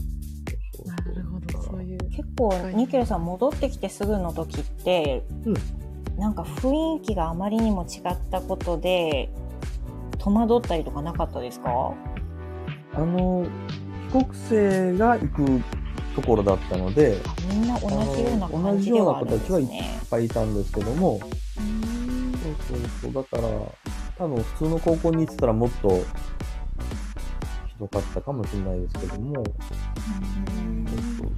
そうあ、なるほど、そういう。結構ニケルさん戻ってきてすぐの時って、うん。なんか雰囲気があまりにも違ったことで戸惑ったりとかなかったですか？あの、帰国生が行くところだったので、いっみんな同じような感じではあるんですね。ぱいいたんですけども、そうそうそう、だから、多分普通の高校に行ってたらもっとひどかったかもしれないですけども、うんそうそう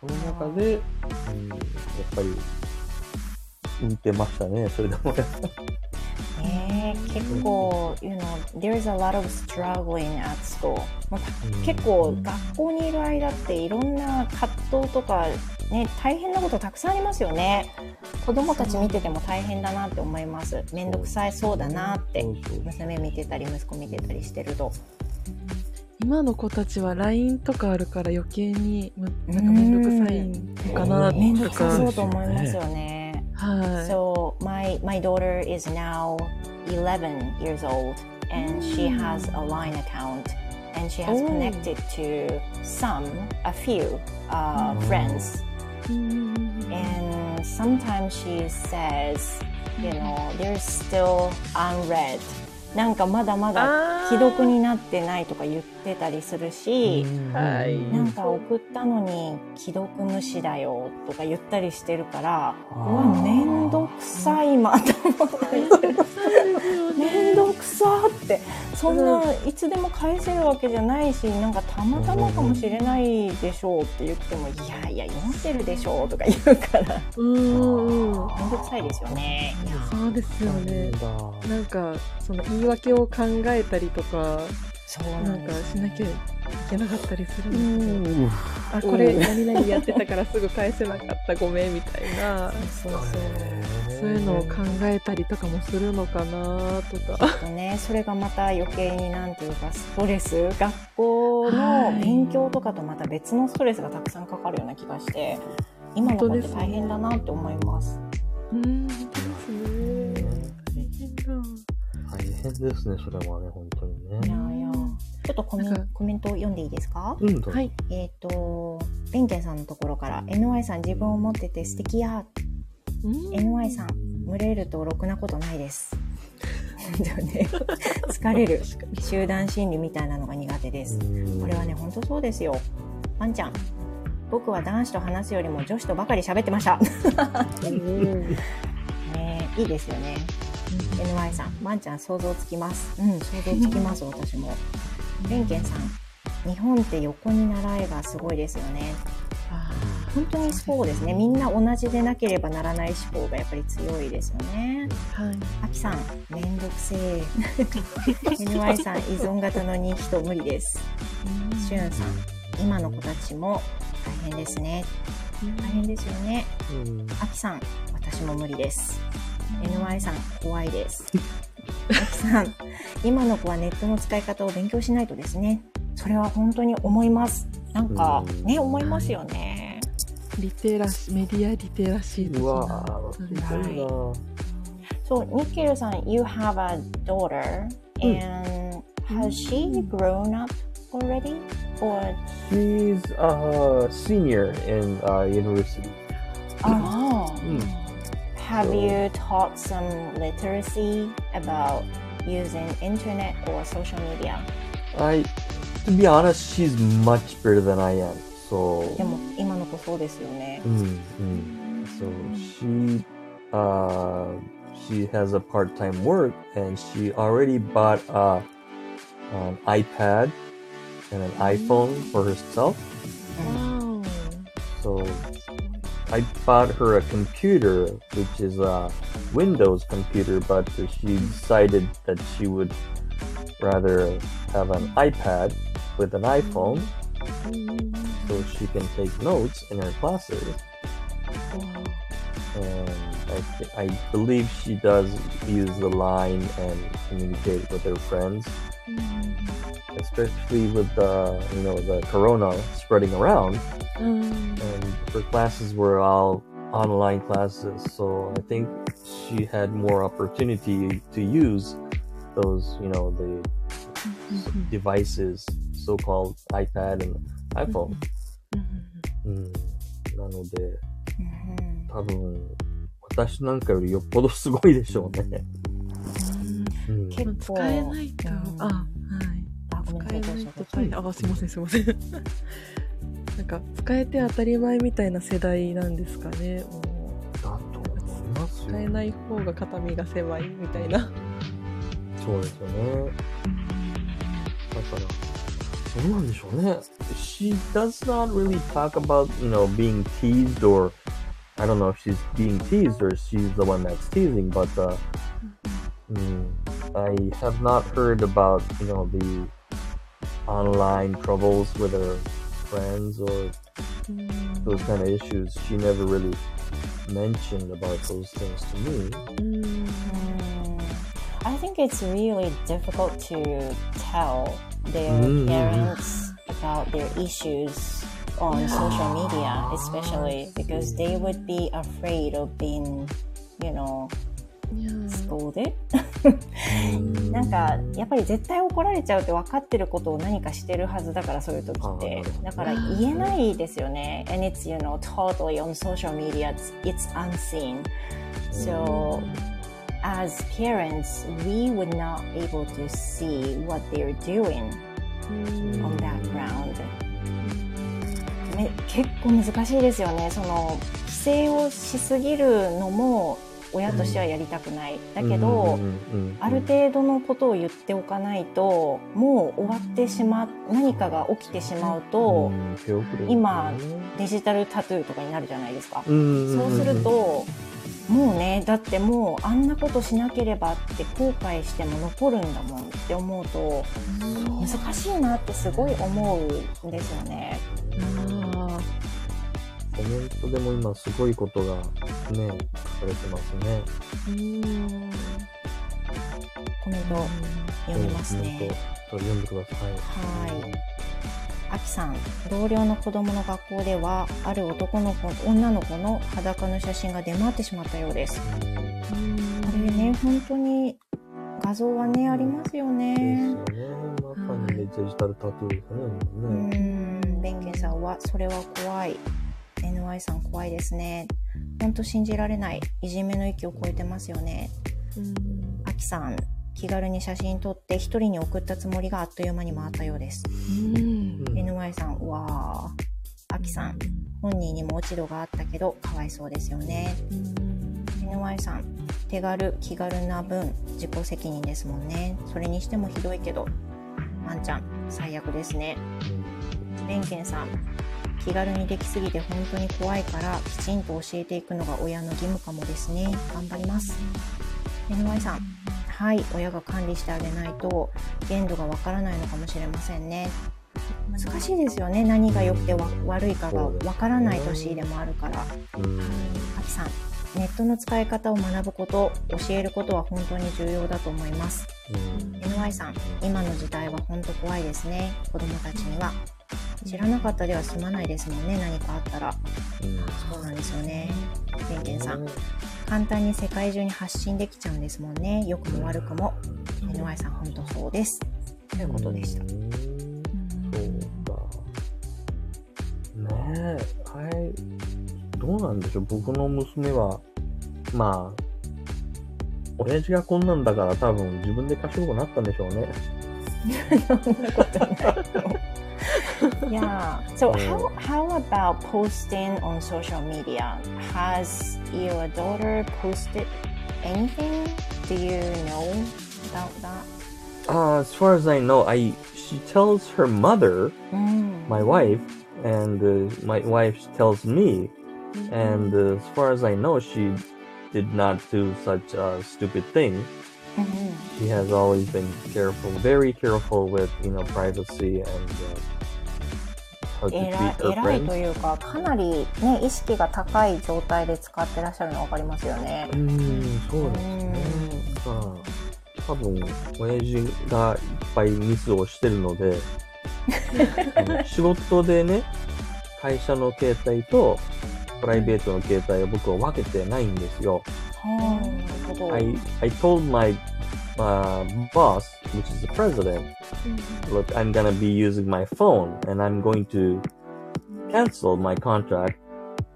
そう。その中で、うん、やっぱり、浮いてましたね、それでも。ねえ結構、you know, there's a lot of struggling at school. まあ結構学校にいる間っていろんな葛藤とか、ね、大変なことたくさんありますよね。子供たち見てても大変だなって思います。めんどくさいそうだなって娘見てたり息子見てたりしてると。今の子たちは LINE とかあるから余計にむなんかめんどくさいのかなめんどとくさそうか。と思いますよね。So my my daughter is now 11 years old, and mm. she has a Line account, and she has oh. connected to some, a few uh, mm. friends, mm. and sometimes she says, you know, there's still unread なんかまだまだ既読になってないとか言ってたりするし、なんか送ったのに既読無視だよとか言ったりしてるから、うわ、めんどくさいまと思った。めんどくさって、そんないつでも返せるわけじゃないし、なんかたまたまかもしれないでしょうって言っても、いやいや、読んでるでしょうとか言うから、うんうん。めんどくさいですよね。そうですよね。だ。なんかその言い訳を考えたりとかそうななんんかしなきゃいけなかったりするうんですよ。ん。あこれ何々やってたからすぐ返せなかったごめんみたいなそうそう。そういうのを考えたりとかもするのかなとか。とね、それがまた余計になんていうかストレス学校の勉強とかとまた別のストレスがたくさんかかるような気がして今の子って大変だなって思います。うん本当ですね。大変だ。大変ですね、それはね、本当にいやね。ちょっとコメコメント読んでいいですか、うん、はい。えっ、とベンケンさんのところから NY さん自分を持ってて素敵やうん NY さん群れるとろくなことないです。だよね疲れる集団心理みたいなのが苦手です。これはね、本当そうですよ。ワンちゃん。僕は男子と話すよりも女子とばかり喋ってました。ねいいですよね。NY さん、ワンちゃん想像つきます。うん、想像つきます、(laughs) 私も。レンケンさん、日本って横に習えがすごいですよね。あ本当にそうですね。みんな同じでなければならない思考がやっぱり強いですよね。ーはい。アキさん、めんどくせえ。(laughs) NY さん、依存型の人気と無理です。シュンさん、今の子たちも大変ですね。大変ですよね。うん。あきさん、私も無理です。NY さん、怖いです。あきさん、今の子はネットの使い方を勉強しないとですね。それは本当に思います。なんかうんね、思いますよね。リテラシーメディアリテラシー的うわなぁ、すごいなぁ。So, ニッケルさん、you have a daughter うん and has she grown up already? Or She's a senior in uh, university. oh, うん。have you taught some literacy about using internet or social media? I, to be honest, she's much better than I am. So, でも今の子そうですよね。 mm, mm. so she, uh, she has a part-time work, and she already bought a, an iPad and an iPhone for herself. わ So I bought her a computer, which is a Windows computer, but she decided that she would rather have an iPad with an iPhone so she can take notes in her classes. And I, I believe she does use the line and communicate with her friends. Mm -hmm especially with the you know the corona spreading around. うん and her classes were all online classes so i think she had more opportunity to use those you know the devices so-called ipad and iphone うんなのでうん多分私なんかよりよっぽどすごいでしょうね、うん結構使えないと、うんあ、はい。あ、 ごめんなさい、どう使えないぞどうぞと大変。あ、すいません、すいません。なんか、使えて当たり前みたいな世代なんですかね。もうだと思いますよ使えない方が肩身が狭いみたいな。そうですよねだから、どうなんでしょうね。She does not really talk about, you know, being teased or I don't know if she's being teased or she's the one that's teasing, but uh, mm, I have not heard about, you know, the online troubles with her friends or those kind of issues. She never really mentioned about those things to me. Mm. Mm, I think it's really difficult to tell their Mm. parents about their issues on social media, especially because they would be afraid of being, you know, いやー scolded. なんかやっぱり絶対怒られちゃうって分かってることを何かしてるはずだからそういう時ってだから言えないですよね and it's you know totally on social media it's, it's unseen so as parents we would not able to see what they're doing on that ground め結構難しいですよねその規制をしすぎるのも親としてはやりたくない、だけど、ある程度のことを言っておかないともう終わってしまう何かが起きてしまうと、今デジタルタトゥーとかになるじゃないですか、そうするともうねだってもうあんなことしなければって後悔しても残るんだもんって思うと難しいなってすごい思うんですよね。あコメントでも今すごいことがね、書かれてますね。ーうんコメント読みますね。コメント読んでください。はい。あきさん、同僚の子供の学校では、ある男の子、女の子の裸の写真が出回ってしまったようです。これね、本当に画像はね、ありますようんね。ですよね。まさにデジタルタトゥーですね。うん、ベンケンさんは、それは怖い。NY さん怖いですね。本当信じられない。いじめの域を超えてますよね。あきさん、気軽に写真撮って一人に送ったつもりがあっという間に回ったようです。うんうん NY さん、わー。あきさん、本人にも落ち度があったけど、かわいそうですよね。NY さん、手軽、気軽な分、自己責任ですもんね。それにしてもひどいけど。ワンちゃん、最悪ですね。ベンケンさん、気軽にできすぎて本当に怖いから、きちんと教えていくのが親の義務かもですね。頑張ります。NY さん、はい、親が管理してあげないと、限度がわからないのかもしれませんね。難しいですよね。何が良くてわ悪いかがわからない年でもあるから。うん。あきさん、ネットの使い方を学ぶこと、教えることは本当に重要だと思います。うん。NY さん、今の時代は本当怖いですね。子供たちには。知らなかったでは済まないですもんね。何かあったら。そうなんですよね。ベンケンさん、簡単に世界中に発信できちゃうんですもんね。良くも悪くも。NY さん、本当そうです。ということでした。うんそうか。ねえ、はい。どうなんでしょう僕の娘は、まあ、親父がこんなんだから多分自分で賢くなったんでしょうね。(laughs) そんなことないよ。(laughs) yeah. So how how about posting on social media? Has your daughter posted anything? Do you know about that? Uh, as far as I know, I she tells her mother, うん。my wife, and uh, my wife tells me, and uh, as far as I know, she did not do such a stupid thing. うん She has always been careful, very careful with you know privacy and uh, how to 偉い treat her 偉いと friends. いうかかなりね意識が高い状態で使ってらっしゃるの分かりますよね。うん、そうですね。だから、多分、親父がいっぱいミスをしてるので、(laughs) あの仕事でね、会社の携帯とプライベートの携帯を僕は分けてないんですよ。はあ、なるほど。 I, I told my uh, boss, which is the president, look, I'm gonna be using my phone and I'm going to cancel my contract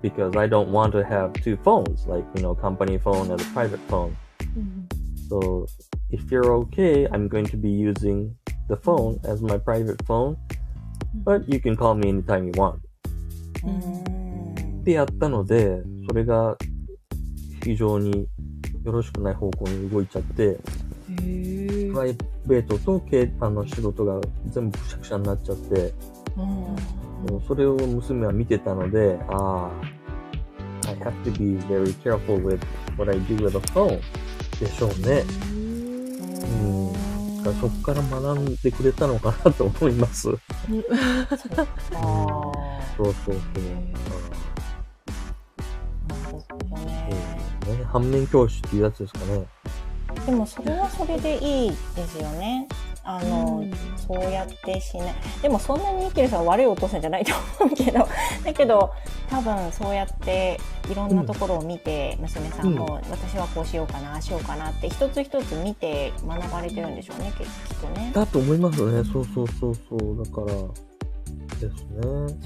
because I don't want to have two phones, like, you know, company phone and a private phone. So if you're okay, I'm going to be using the phone as my private phone, but you can call me anytime you want. うん ってやったので、それが非常によろしくない方向に動いちゃって、プライベートとけあの仕事が全部くしゃくしゃになっちゃって、うんそれを娘は見てたので、ああ、I have to be very careful with what I do with a phone でしょうね。うん。だからそこから学んでくれたのかなと思います。そうあそうそう。ね、反面教師っていうやつですかね。でもそれはそれでいいですよね。あの、そうやってしない。でもそんなにイケルさんは悪いお父さんじゃないと思うけど、(laughs) だけど多分そうやっていろんなところを見て、娘さんも、私はこうしようかな、ああしようかなって一つ一つ見て学ばれてるんでしょうね、ききっとね。だと思いますね。そうそうそうそう。だから、ですね。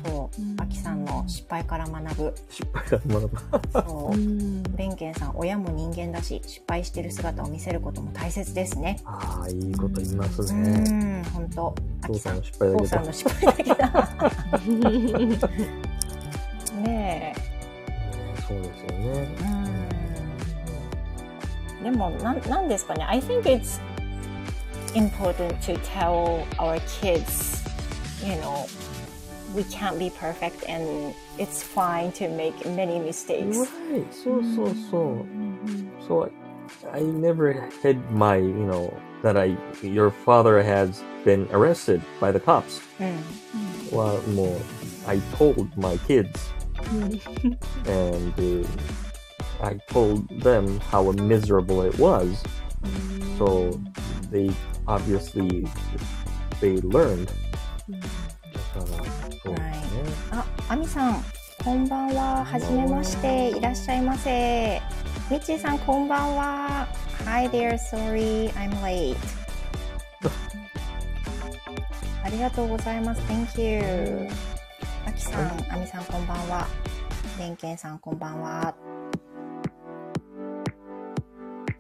そううん、アキさんの失敗から学ぶ。失敗から学ぶ。そうう。んベンケンさん、親も人間だし、失敗してる姿を見せることも大切ですね。ああ、いいこと言いますうね。ん、本当。アキさん父さんの、失敗だけど父さんの。失敗だけだ。(laughs) ねそうですよね。え。うん。でも、なん、なんですかね。I think it's important to tell our kids, you know, we can't be perfect and it's fine to make many mistakes. Right. So, so, mm-hmm. so. Mm-hmm. So I, never had my, you know, that I, your father has been arrested by the cops. Mm. Well, I told my kids. (laughs) and uh, I told them how miserable it was. So they obviously, they learned あ、アミさん、こんばんは。はじめまして。いらっしゃいませ。みちーさん、こんばんは。Hi there, sorry, I'm late. ありがとうございます。Thank you. あきさん、あみさん、こんばんは。れんけんさん、こんばんは。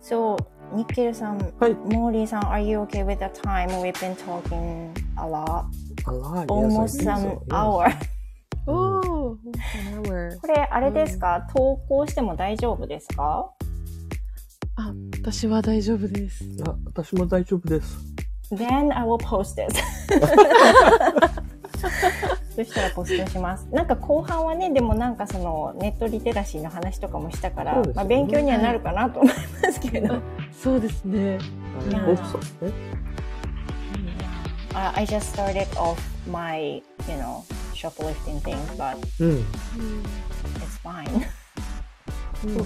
そう、ニッケルさん、はい。モーリーさん、Are you okay with the time? We've been talking a lot. A lot. Almost yes, an so. Hour. これ、あれですか、投稿しても大丈夫ですか？あ私は大丈夫ですあ、私も大丈夫です。?Then I will post it. (laughs) そしたらポストします。なんか後半はね、でもなんかそのネットリテラシーの話とかもしたから、ねまあ勉強にはなるかなと思いますけど。そうですね I just started off my, you know, shoplifting thing, but うん。it's fine. うん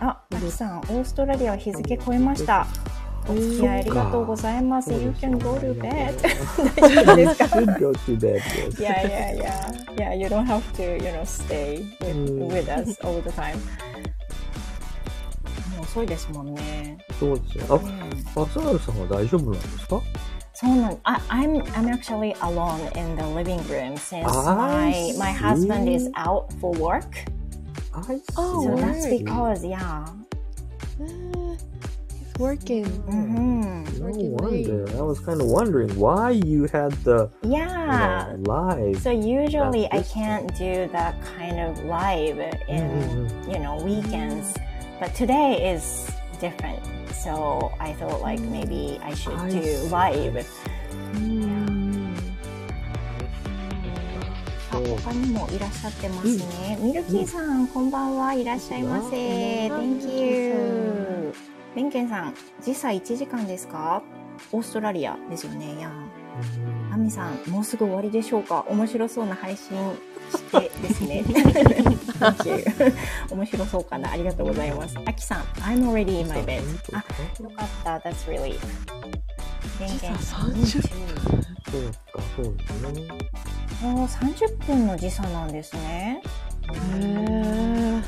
あ、マキさん、オーストラリアは日付超えました。お付き合いありがとうございます。You can go to bed. 大丈夫ですか go to bed. Yeah, yeah, yeah. Yeah, you don't have to, you know, stay with, with us all the time. もう遅いですもんね。そうですよ。うんあ、松原さんは大丈夫なんですかそうなん、I, I'm I'm actually alone in the living room since I my my see. husband is out for work. I see. Oh, So wow. that's because, yeah. He's working. hmm No Working wonder. I was kind of wondering why you had the you Yeah. know, live. So usually I That's can't do that kind of live in Mhm. you know weekends, but today is different. So I thought like maybe I should I do see. live. うんあ他にもいらっしゃってますね。ミルキーさん、こんばんはいらっしゃいませ。うん Thank you。ベンケンさん、時差1時間ですか？オーストラリアですよね。いやアミさん、もうすぐ終わりでしょうか？面白そうな配信してですね。(laughs) 面白そうかなありがとうございます。アキさん、I'm already in my bed. あ、よかった。That's ンさん、時差30 Me too そうか、そうですね。あー30分の時差なんですね。へー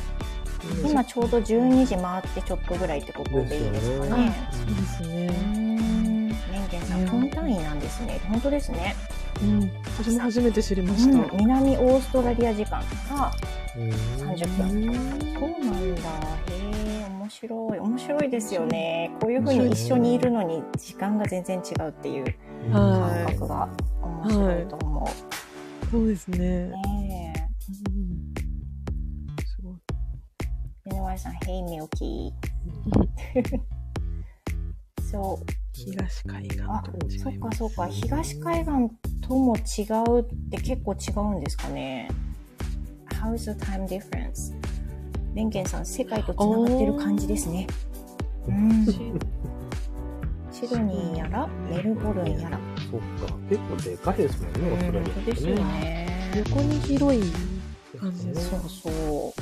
今ちょうど12時回ってちょっとぐらいってことでいいですかね。そうですね。ん。レンゲンさん、分単位なんですね。本当ですね。うん。私も初めて知りまうした。ん、南オーストラリア時間がうん30分。そうなんだ。へえ、面白い。面白いですよね。こういうふうに一緒にいるのに時間が全然違うっていうは感覚が面白いと思そうですね。う。ねすごい。井上さん、Hey Milky。(laughs) そう。東海岸と違。そっかそっか。東海岸とも違うって結構違うんですかね。How's the time difference? ベンケンさん世界とつながってる感じですね。うん。シドニーやらメルボルンやら。そっか。結構でかいですもんね、オーストラリアですよね。横に広い感じそうそ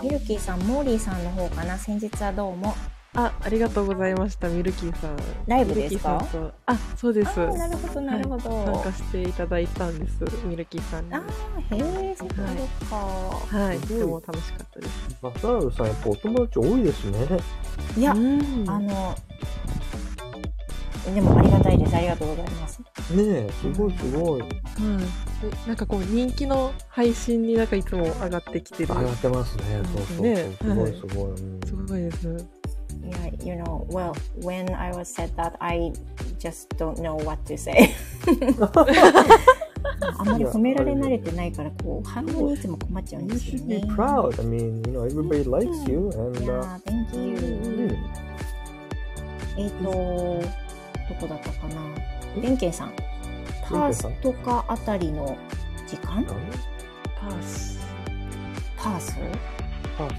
う。ミルキーさんモーリーさんの方かな。先日はどうもあ、ありがとうございました。ミルキーさん。ライブですか？あ、そうです。なるほどなるほど、参加していただいたんです。ミルキーさんに。あーへえそっかそっか、はい、とても楽しかったです。マサールさん、やっぱお友達多いですね。いや、うんあのでもありがたいですありがとうございますねえ、すごいすごい。はい、でなんかこう人気の配信になんかいつも上がってきてる。上がってますね。そうそうそう。ねすごいすごい。うんすごいです。You know, well, when I was said that, I just don't know what to say. あんまり褒められ慣れてないから、こう、反応にいつも困っちゃうん You ですよ should ね be。proud. I mean, you know, everybody likes you, and uh, Yeah, thank you. えっ、と、どこだったかな。ベンケンさん。パースとかあたりの時間パース。パースパーツ？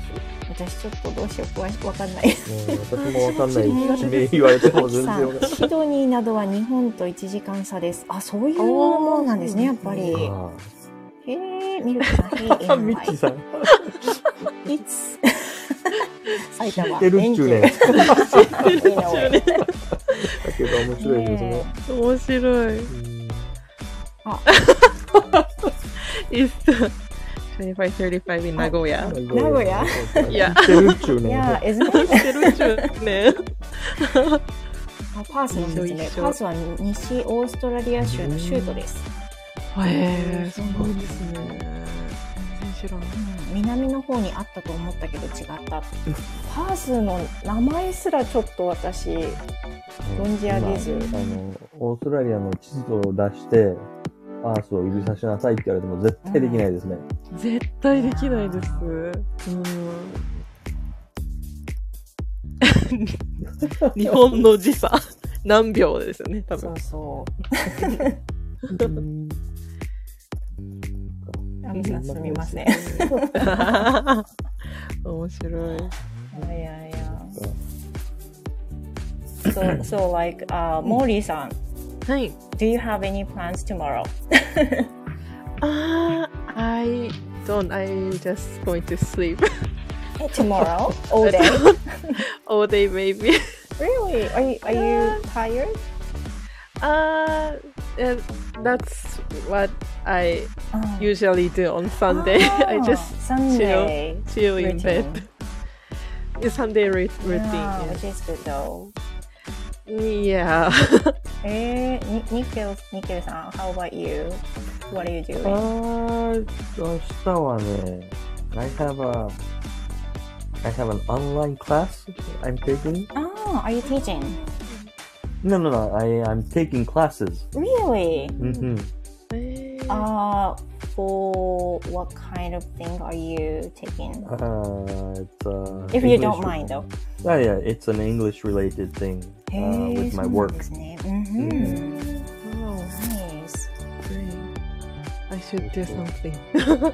私ちょっとどうしよう詳しくわかんない。私もわかんない。(laughs) 地名言われても全然シドニーなどは日本と1時間差です。あそういうもんなんですねやっぱり。へえミルクさん。へえミッチさん。(laughs) いつ？埼玉るっちゅうねるっちゅうね (laughs) だけど面白いですね。面白い。あ。っす名古屋。名古屋 Yeah. てるっちゅうね。てるっちゅうね。あパースなんですね。パースは西オーストラリア州の州都です。へえ、そうなんですね。うん、南の方にあったと思ったけど違ったパースの名前すらちょっと私存じ上げず、あのオーストラリアの地図を出してパースを指さしなさいって言われても絶対できないですね。絶対できないです。うん。日本の時差。何秒ですよね、多分そう。そう。うんアミさんすみません。い面白い。やいやいや。so, so like, uh, Mori さん、はい do you have any plans tomorrow? (laughs) Uh, I don't. I'm just going to sleep (laughs) tomorrow? All day? (laughs) all day, maybe. really? Are you, are you tired? Uh, and that's what I Uh, usually do on Sunday. I ah, just Sunday chill in bed. It's Sunday ru- routine. Yeah, Yeah. which is good though. yeah. (laughs) えー、にニケル、ニケルさん、How about you? What are you doing? あー、明日はね、I have a, I have an online class I'm taking. Ah, are you teaching? No, no, no, I, I'm taking classes. Really? Mm-hmm. Uh, for what kind of thing are you taking? Uh, it's, uh, If you English- don't mind though. Yeah, yeah, it's an English related thing uh, with my work. Mm-hmm. Oh, I should do something. (laughs)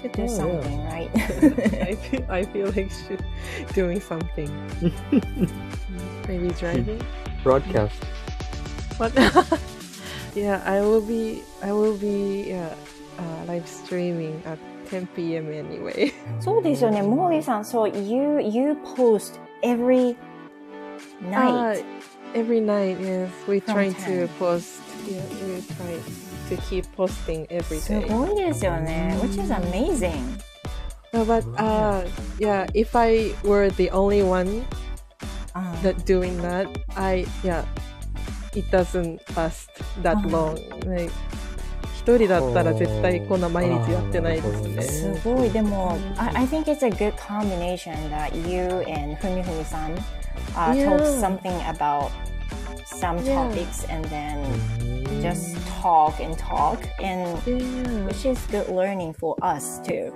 should do oh, something, yeah. right? (laughs) I, feel, I feel like should doing something. (laughs) Maybe driving. Broadcast. What? yeah, I will be. I will be. Yeah, uh, live streaming at 10 p.m. anyway. そうですよね、モーリーさん。So you you post every night. Uh, every night, yes, we From try 10. to post. Yeah, we try to keep posting every す day. ごいですよね。Which is amazing. No, but uh, yeah, if I were the only one うん、 that doing that, I yeah, it doesn't last that Ah. long. Like 一人だったら絶対こんな毎日やってないですね。すごい。でも、I, I think it's a good combination that you and ふみふみさん Uh, Yeah. talk something about some Yeah. topics and then just talk and talk and Yeah. which is good learning for us too.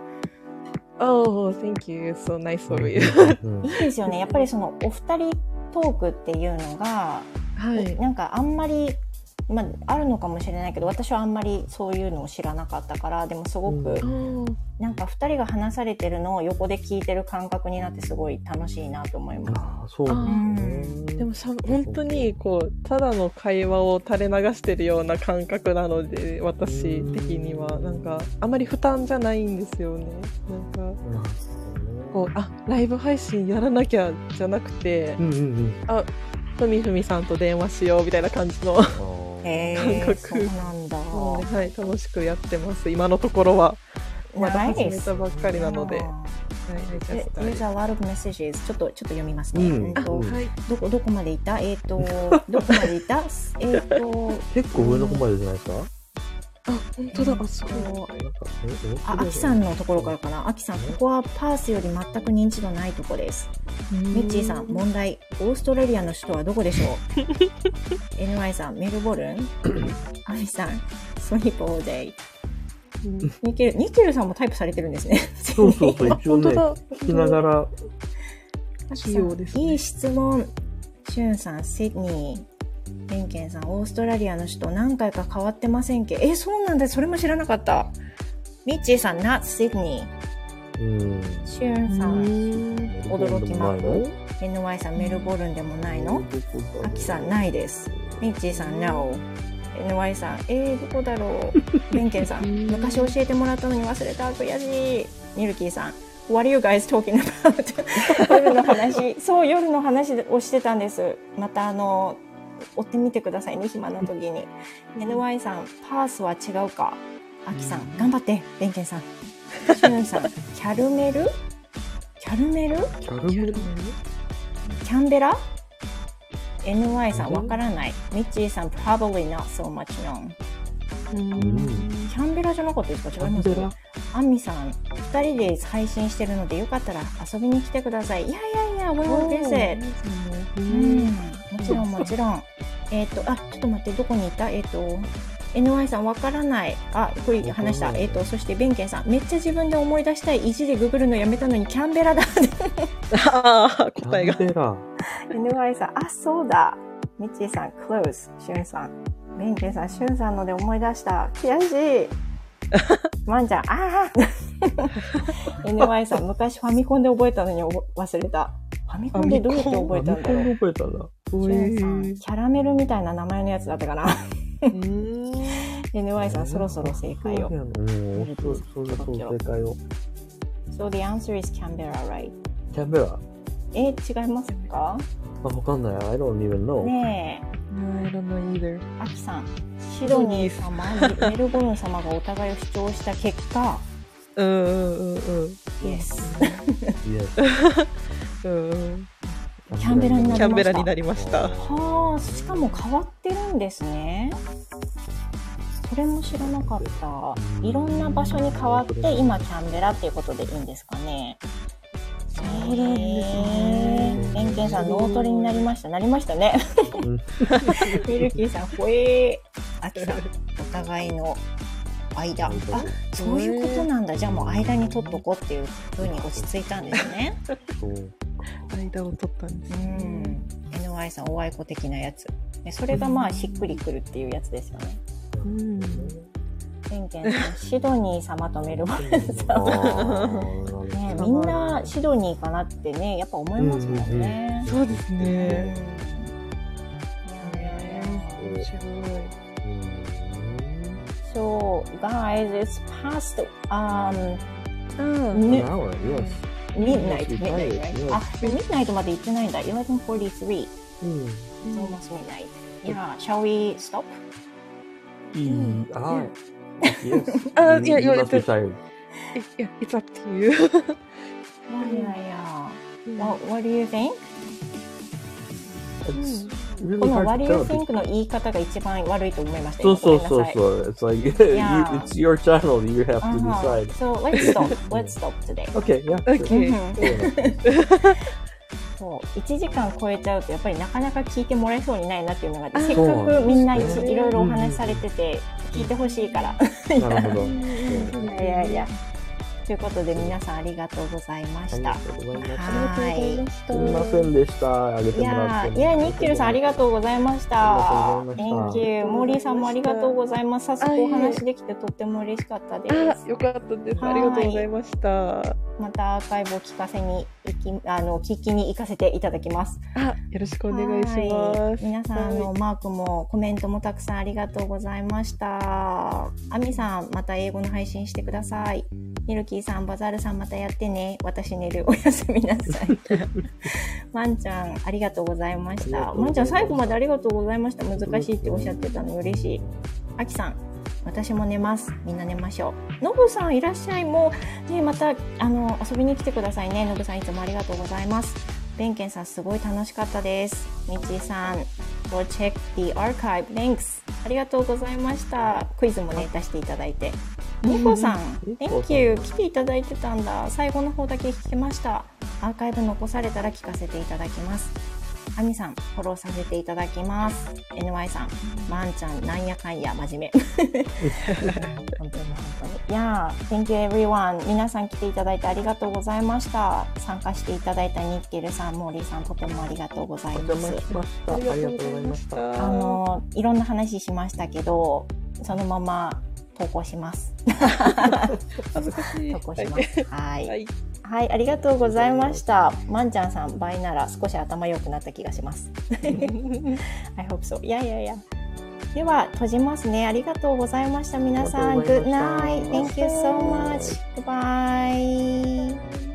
Oh, thank you. So nice of you. うんいいですよね。やっぱりそのお二人トークっていうのが、はい。なんかあんまり、まあ、あるのかもしれないけど私はあんまりそういうのを知らなかったからでもすごく、Oh, なんか二人が話されてるのを横で聞いてる感覚になってすごい楽しいなと思います。あーそうなんですね。でもさ本当にこうただの会話を垂れ流してるような感覚なので私的にはなんかあまり負担じゃないんですよね。なんかこうあライブ配信やらなきゃじゃなくてうんうんうん。ふみふみさんと電話しようみたいな感じの感覚そうなんだ。はい楽しくやってます。今のところは。まだ始めたばっかりなので、There's a lot of messages. ちょっと、ちょっと読みますね。うん。うんとうんはい。どこ、どこまでいた？えっ、と、(laughs) どこまでいた？えっ、と、(laughs) 結構上の方までじゃないですか？あ本当だあそあ、アキさんのところからかな。アキさん、ここはパースより全く認知度ないとこです。ミッチーさん、問題。オーストラリアの首都はどこでしょう (laughs) ?NY さん、メルボルン？(coughs) アミさん、スリープオーデイ。うんニケル、ニケルさんもタイプされてるんですね。そうそうそう、(laughs) 一応ね、本当だ聞きながら、いい質問。シュンさん、シドニー。ベンケンさん、オーストラリアの首都何回か変わってませんけ？え、そうなんだ。それも知らなかった。ミッチーさん、not Sydney。うん。シュンさん、驚きマークク NY さん、メルボルンでもないの？アキさん、ないです。ミッチーさん、No。NY さん、えー、どこだろう？ベンケンさん、昔教えてもらったのに忘れた。悔しい。ニルキーさん、What are you guys talking about? (laughs) 夜の話、そう、夜の話をしてたんです。また、あの、追ってみてくださいね、暇な時に。NY さん、パースは違うか？アキさん、頑張って、ベンケンさん。シュンさん、(laughs) キャルメル？キャルメル？キャルメル？キャンベラ ?NY さんわからない。ミッチーさん probably not so much known。キャンベラじゃなかったですか？違いますアンミさん、二人で配信してるのでよかったら遊びに来てください。いやいやいや、visit。うん、もちろんもちろん。えっ、と、あ、ちょっと待って、どこにいた？えっ、と、NY さんわからない。あ、これ話した。えっ、と、そしてベンケンさん、めっちゃ自分で思い出したい。意地でググるのやめたのにキャンベラだ。ああ答えがキャンベラ NY さん、あ、そうだ。ミッチーさん、close。シュンさん。ベンケンさん、シュンさんので思い出した。悔しい。(laughs) マンちゃん、ああ (laughs) !NY さん、昔ファミコンで覚えたのに忘れた。ファミコンでどうやって覚えたんだろう。ファミコンで覚えたんだ。おしゅんさん、い。キャラメルみたいな名前のやつだったかな。(laughs) NY さん、そろそろ正解を。うん、そうそうそう、正解を。So the answer is Canberra, right? キャンベラえ、違いますか？あ、わかんない。I don't even know. ねえ。I don't know either. アキさん、シドニー様、メルボルン様がお互いを主張した結果、うんうんうんうん。Yes。うんうん。キャンベラになりましたキャンベラになりました。はあ、しかも変わってるんですね。それも知らなかった。いろんな場所に変わって、今キャンベラっていうことでいいんですかね。そうなんですねベンケンさん、脳トレになりました。なりましたね。うんミルキーさん、ほえー。アキさん、お互いの間。あ、そういうことなんだ。じゃあもう間に取っとこうっていう風に落ち着いたんですね。(laughs) そう。間を取ったんですうね。ん。NY さん、おあいこ的なやつ。でそれがまあしっくりくるっていうやつですよね。うん。ケンケンさん、シドニー様とメルボルン (laughs) あ様。ーね、みんなシドニーかなってね、やっぱ思いますもんね。そうですうんね。いやいやいや面白い。うん So, guys, it's past um, うん。mi- An hour, yes. midnight, midnight, right? あ、midnight まで行ってないんだ。11:43. うん。It's almost midnight. Yeah, shall we stop? いい。あ、yes. あ You- いや you must. いや、it's up to you. いやいやいや。What, what do you think? It's の hard What do to you tell. think の言い方が一番悪いと思いました。そうそうそうう。そう。It's (laughs) like, you, it's your channel. You have to decide. So let's stop. (laughs) Let's stop today. Okay, yeah. Okay. (laughs) うんそう1時間超えちゃうとやっぱりなかなか聞いてもらえそうにないなっていうのがあってあせっかくみんな一そういろいろお話しされてて聞いてほしいから。なるほど。いやいやいや。ということで皆さんありがとうございまありがした。とうございました。はい。すみませんでした。あげていもらって。やーいや、ニッケルさんありがとうございました。ありがとうございま Thank した you. モーリーさんもありがとうございます。早速お話できてとっても嬉しかったですあ、。よかったです。ありがとうございました。またアーカイブを聞かせに行き、あの、聞きに行かせていただきます。あ、よろしくお願いします。はい皆さん、あの、マークもコメントもたくさんありがとうございました。アミさん、また英語の配信してください。ミルキーさん、バザールさんまたやってね。私寝る。おやすみなさい。(laughs) まんちゃん、ありがとうございました。ありがとうございましたまんちゃん、最後までありがとうございました。難しいっておっしゃってたの嬉しい。あきさん、私も寝ます。みんな寝ましょう。のぶさん、いらっしゃい。もう、ね、また、あの、遊びに来てくださいね。のぶさん、いつもありがとうございます。ベンケンさん、すごい楽しかったです。みちさん、Go check the archive. Thanks. ありがとうございました。クイズもね、出していただいて。ニコさん Thank you. 来ていただいてたんだ。最後の方だけ聞きました。アーカイブ残されたら聞かせていただきます。アミさん、フォローさせていただきます。NY さん、まんちゃん、なんやかんや、真面目。本当に本当に。いやー、Thank you everyone. 皆さん来ていただいてありがとうございました。参加していただいたニッケルさん、モーリーさん、とてもありがとうございおます。邪魔しました。ありがとうございました。あの、いろんな話しましたけど、そのまま投稿します。恥ずかしい。(laughs) 投稿します。はい。はい。はい、ありがとうございました。まんちゃんさん、倍なら少し頭良くなった気がします。(laughs) I hope so. いやいやいや。では、閉じますね。ありがとうございました。皆さん、Good night. Thank you so much. Goodbye.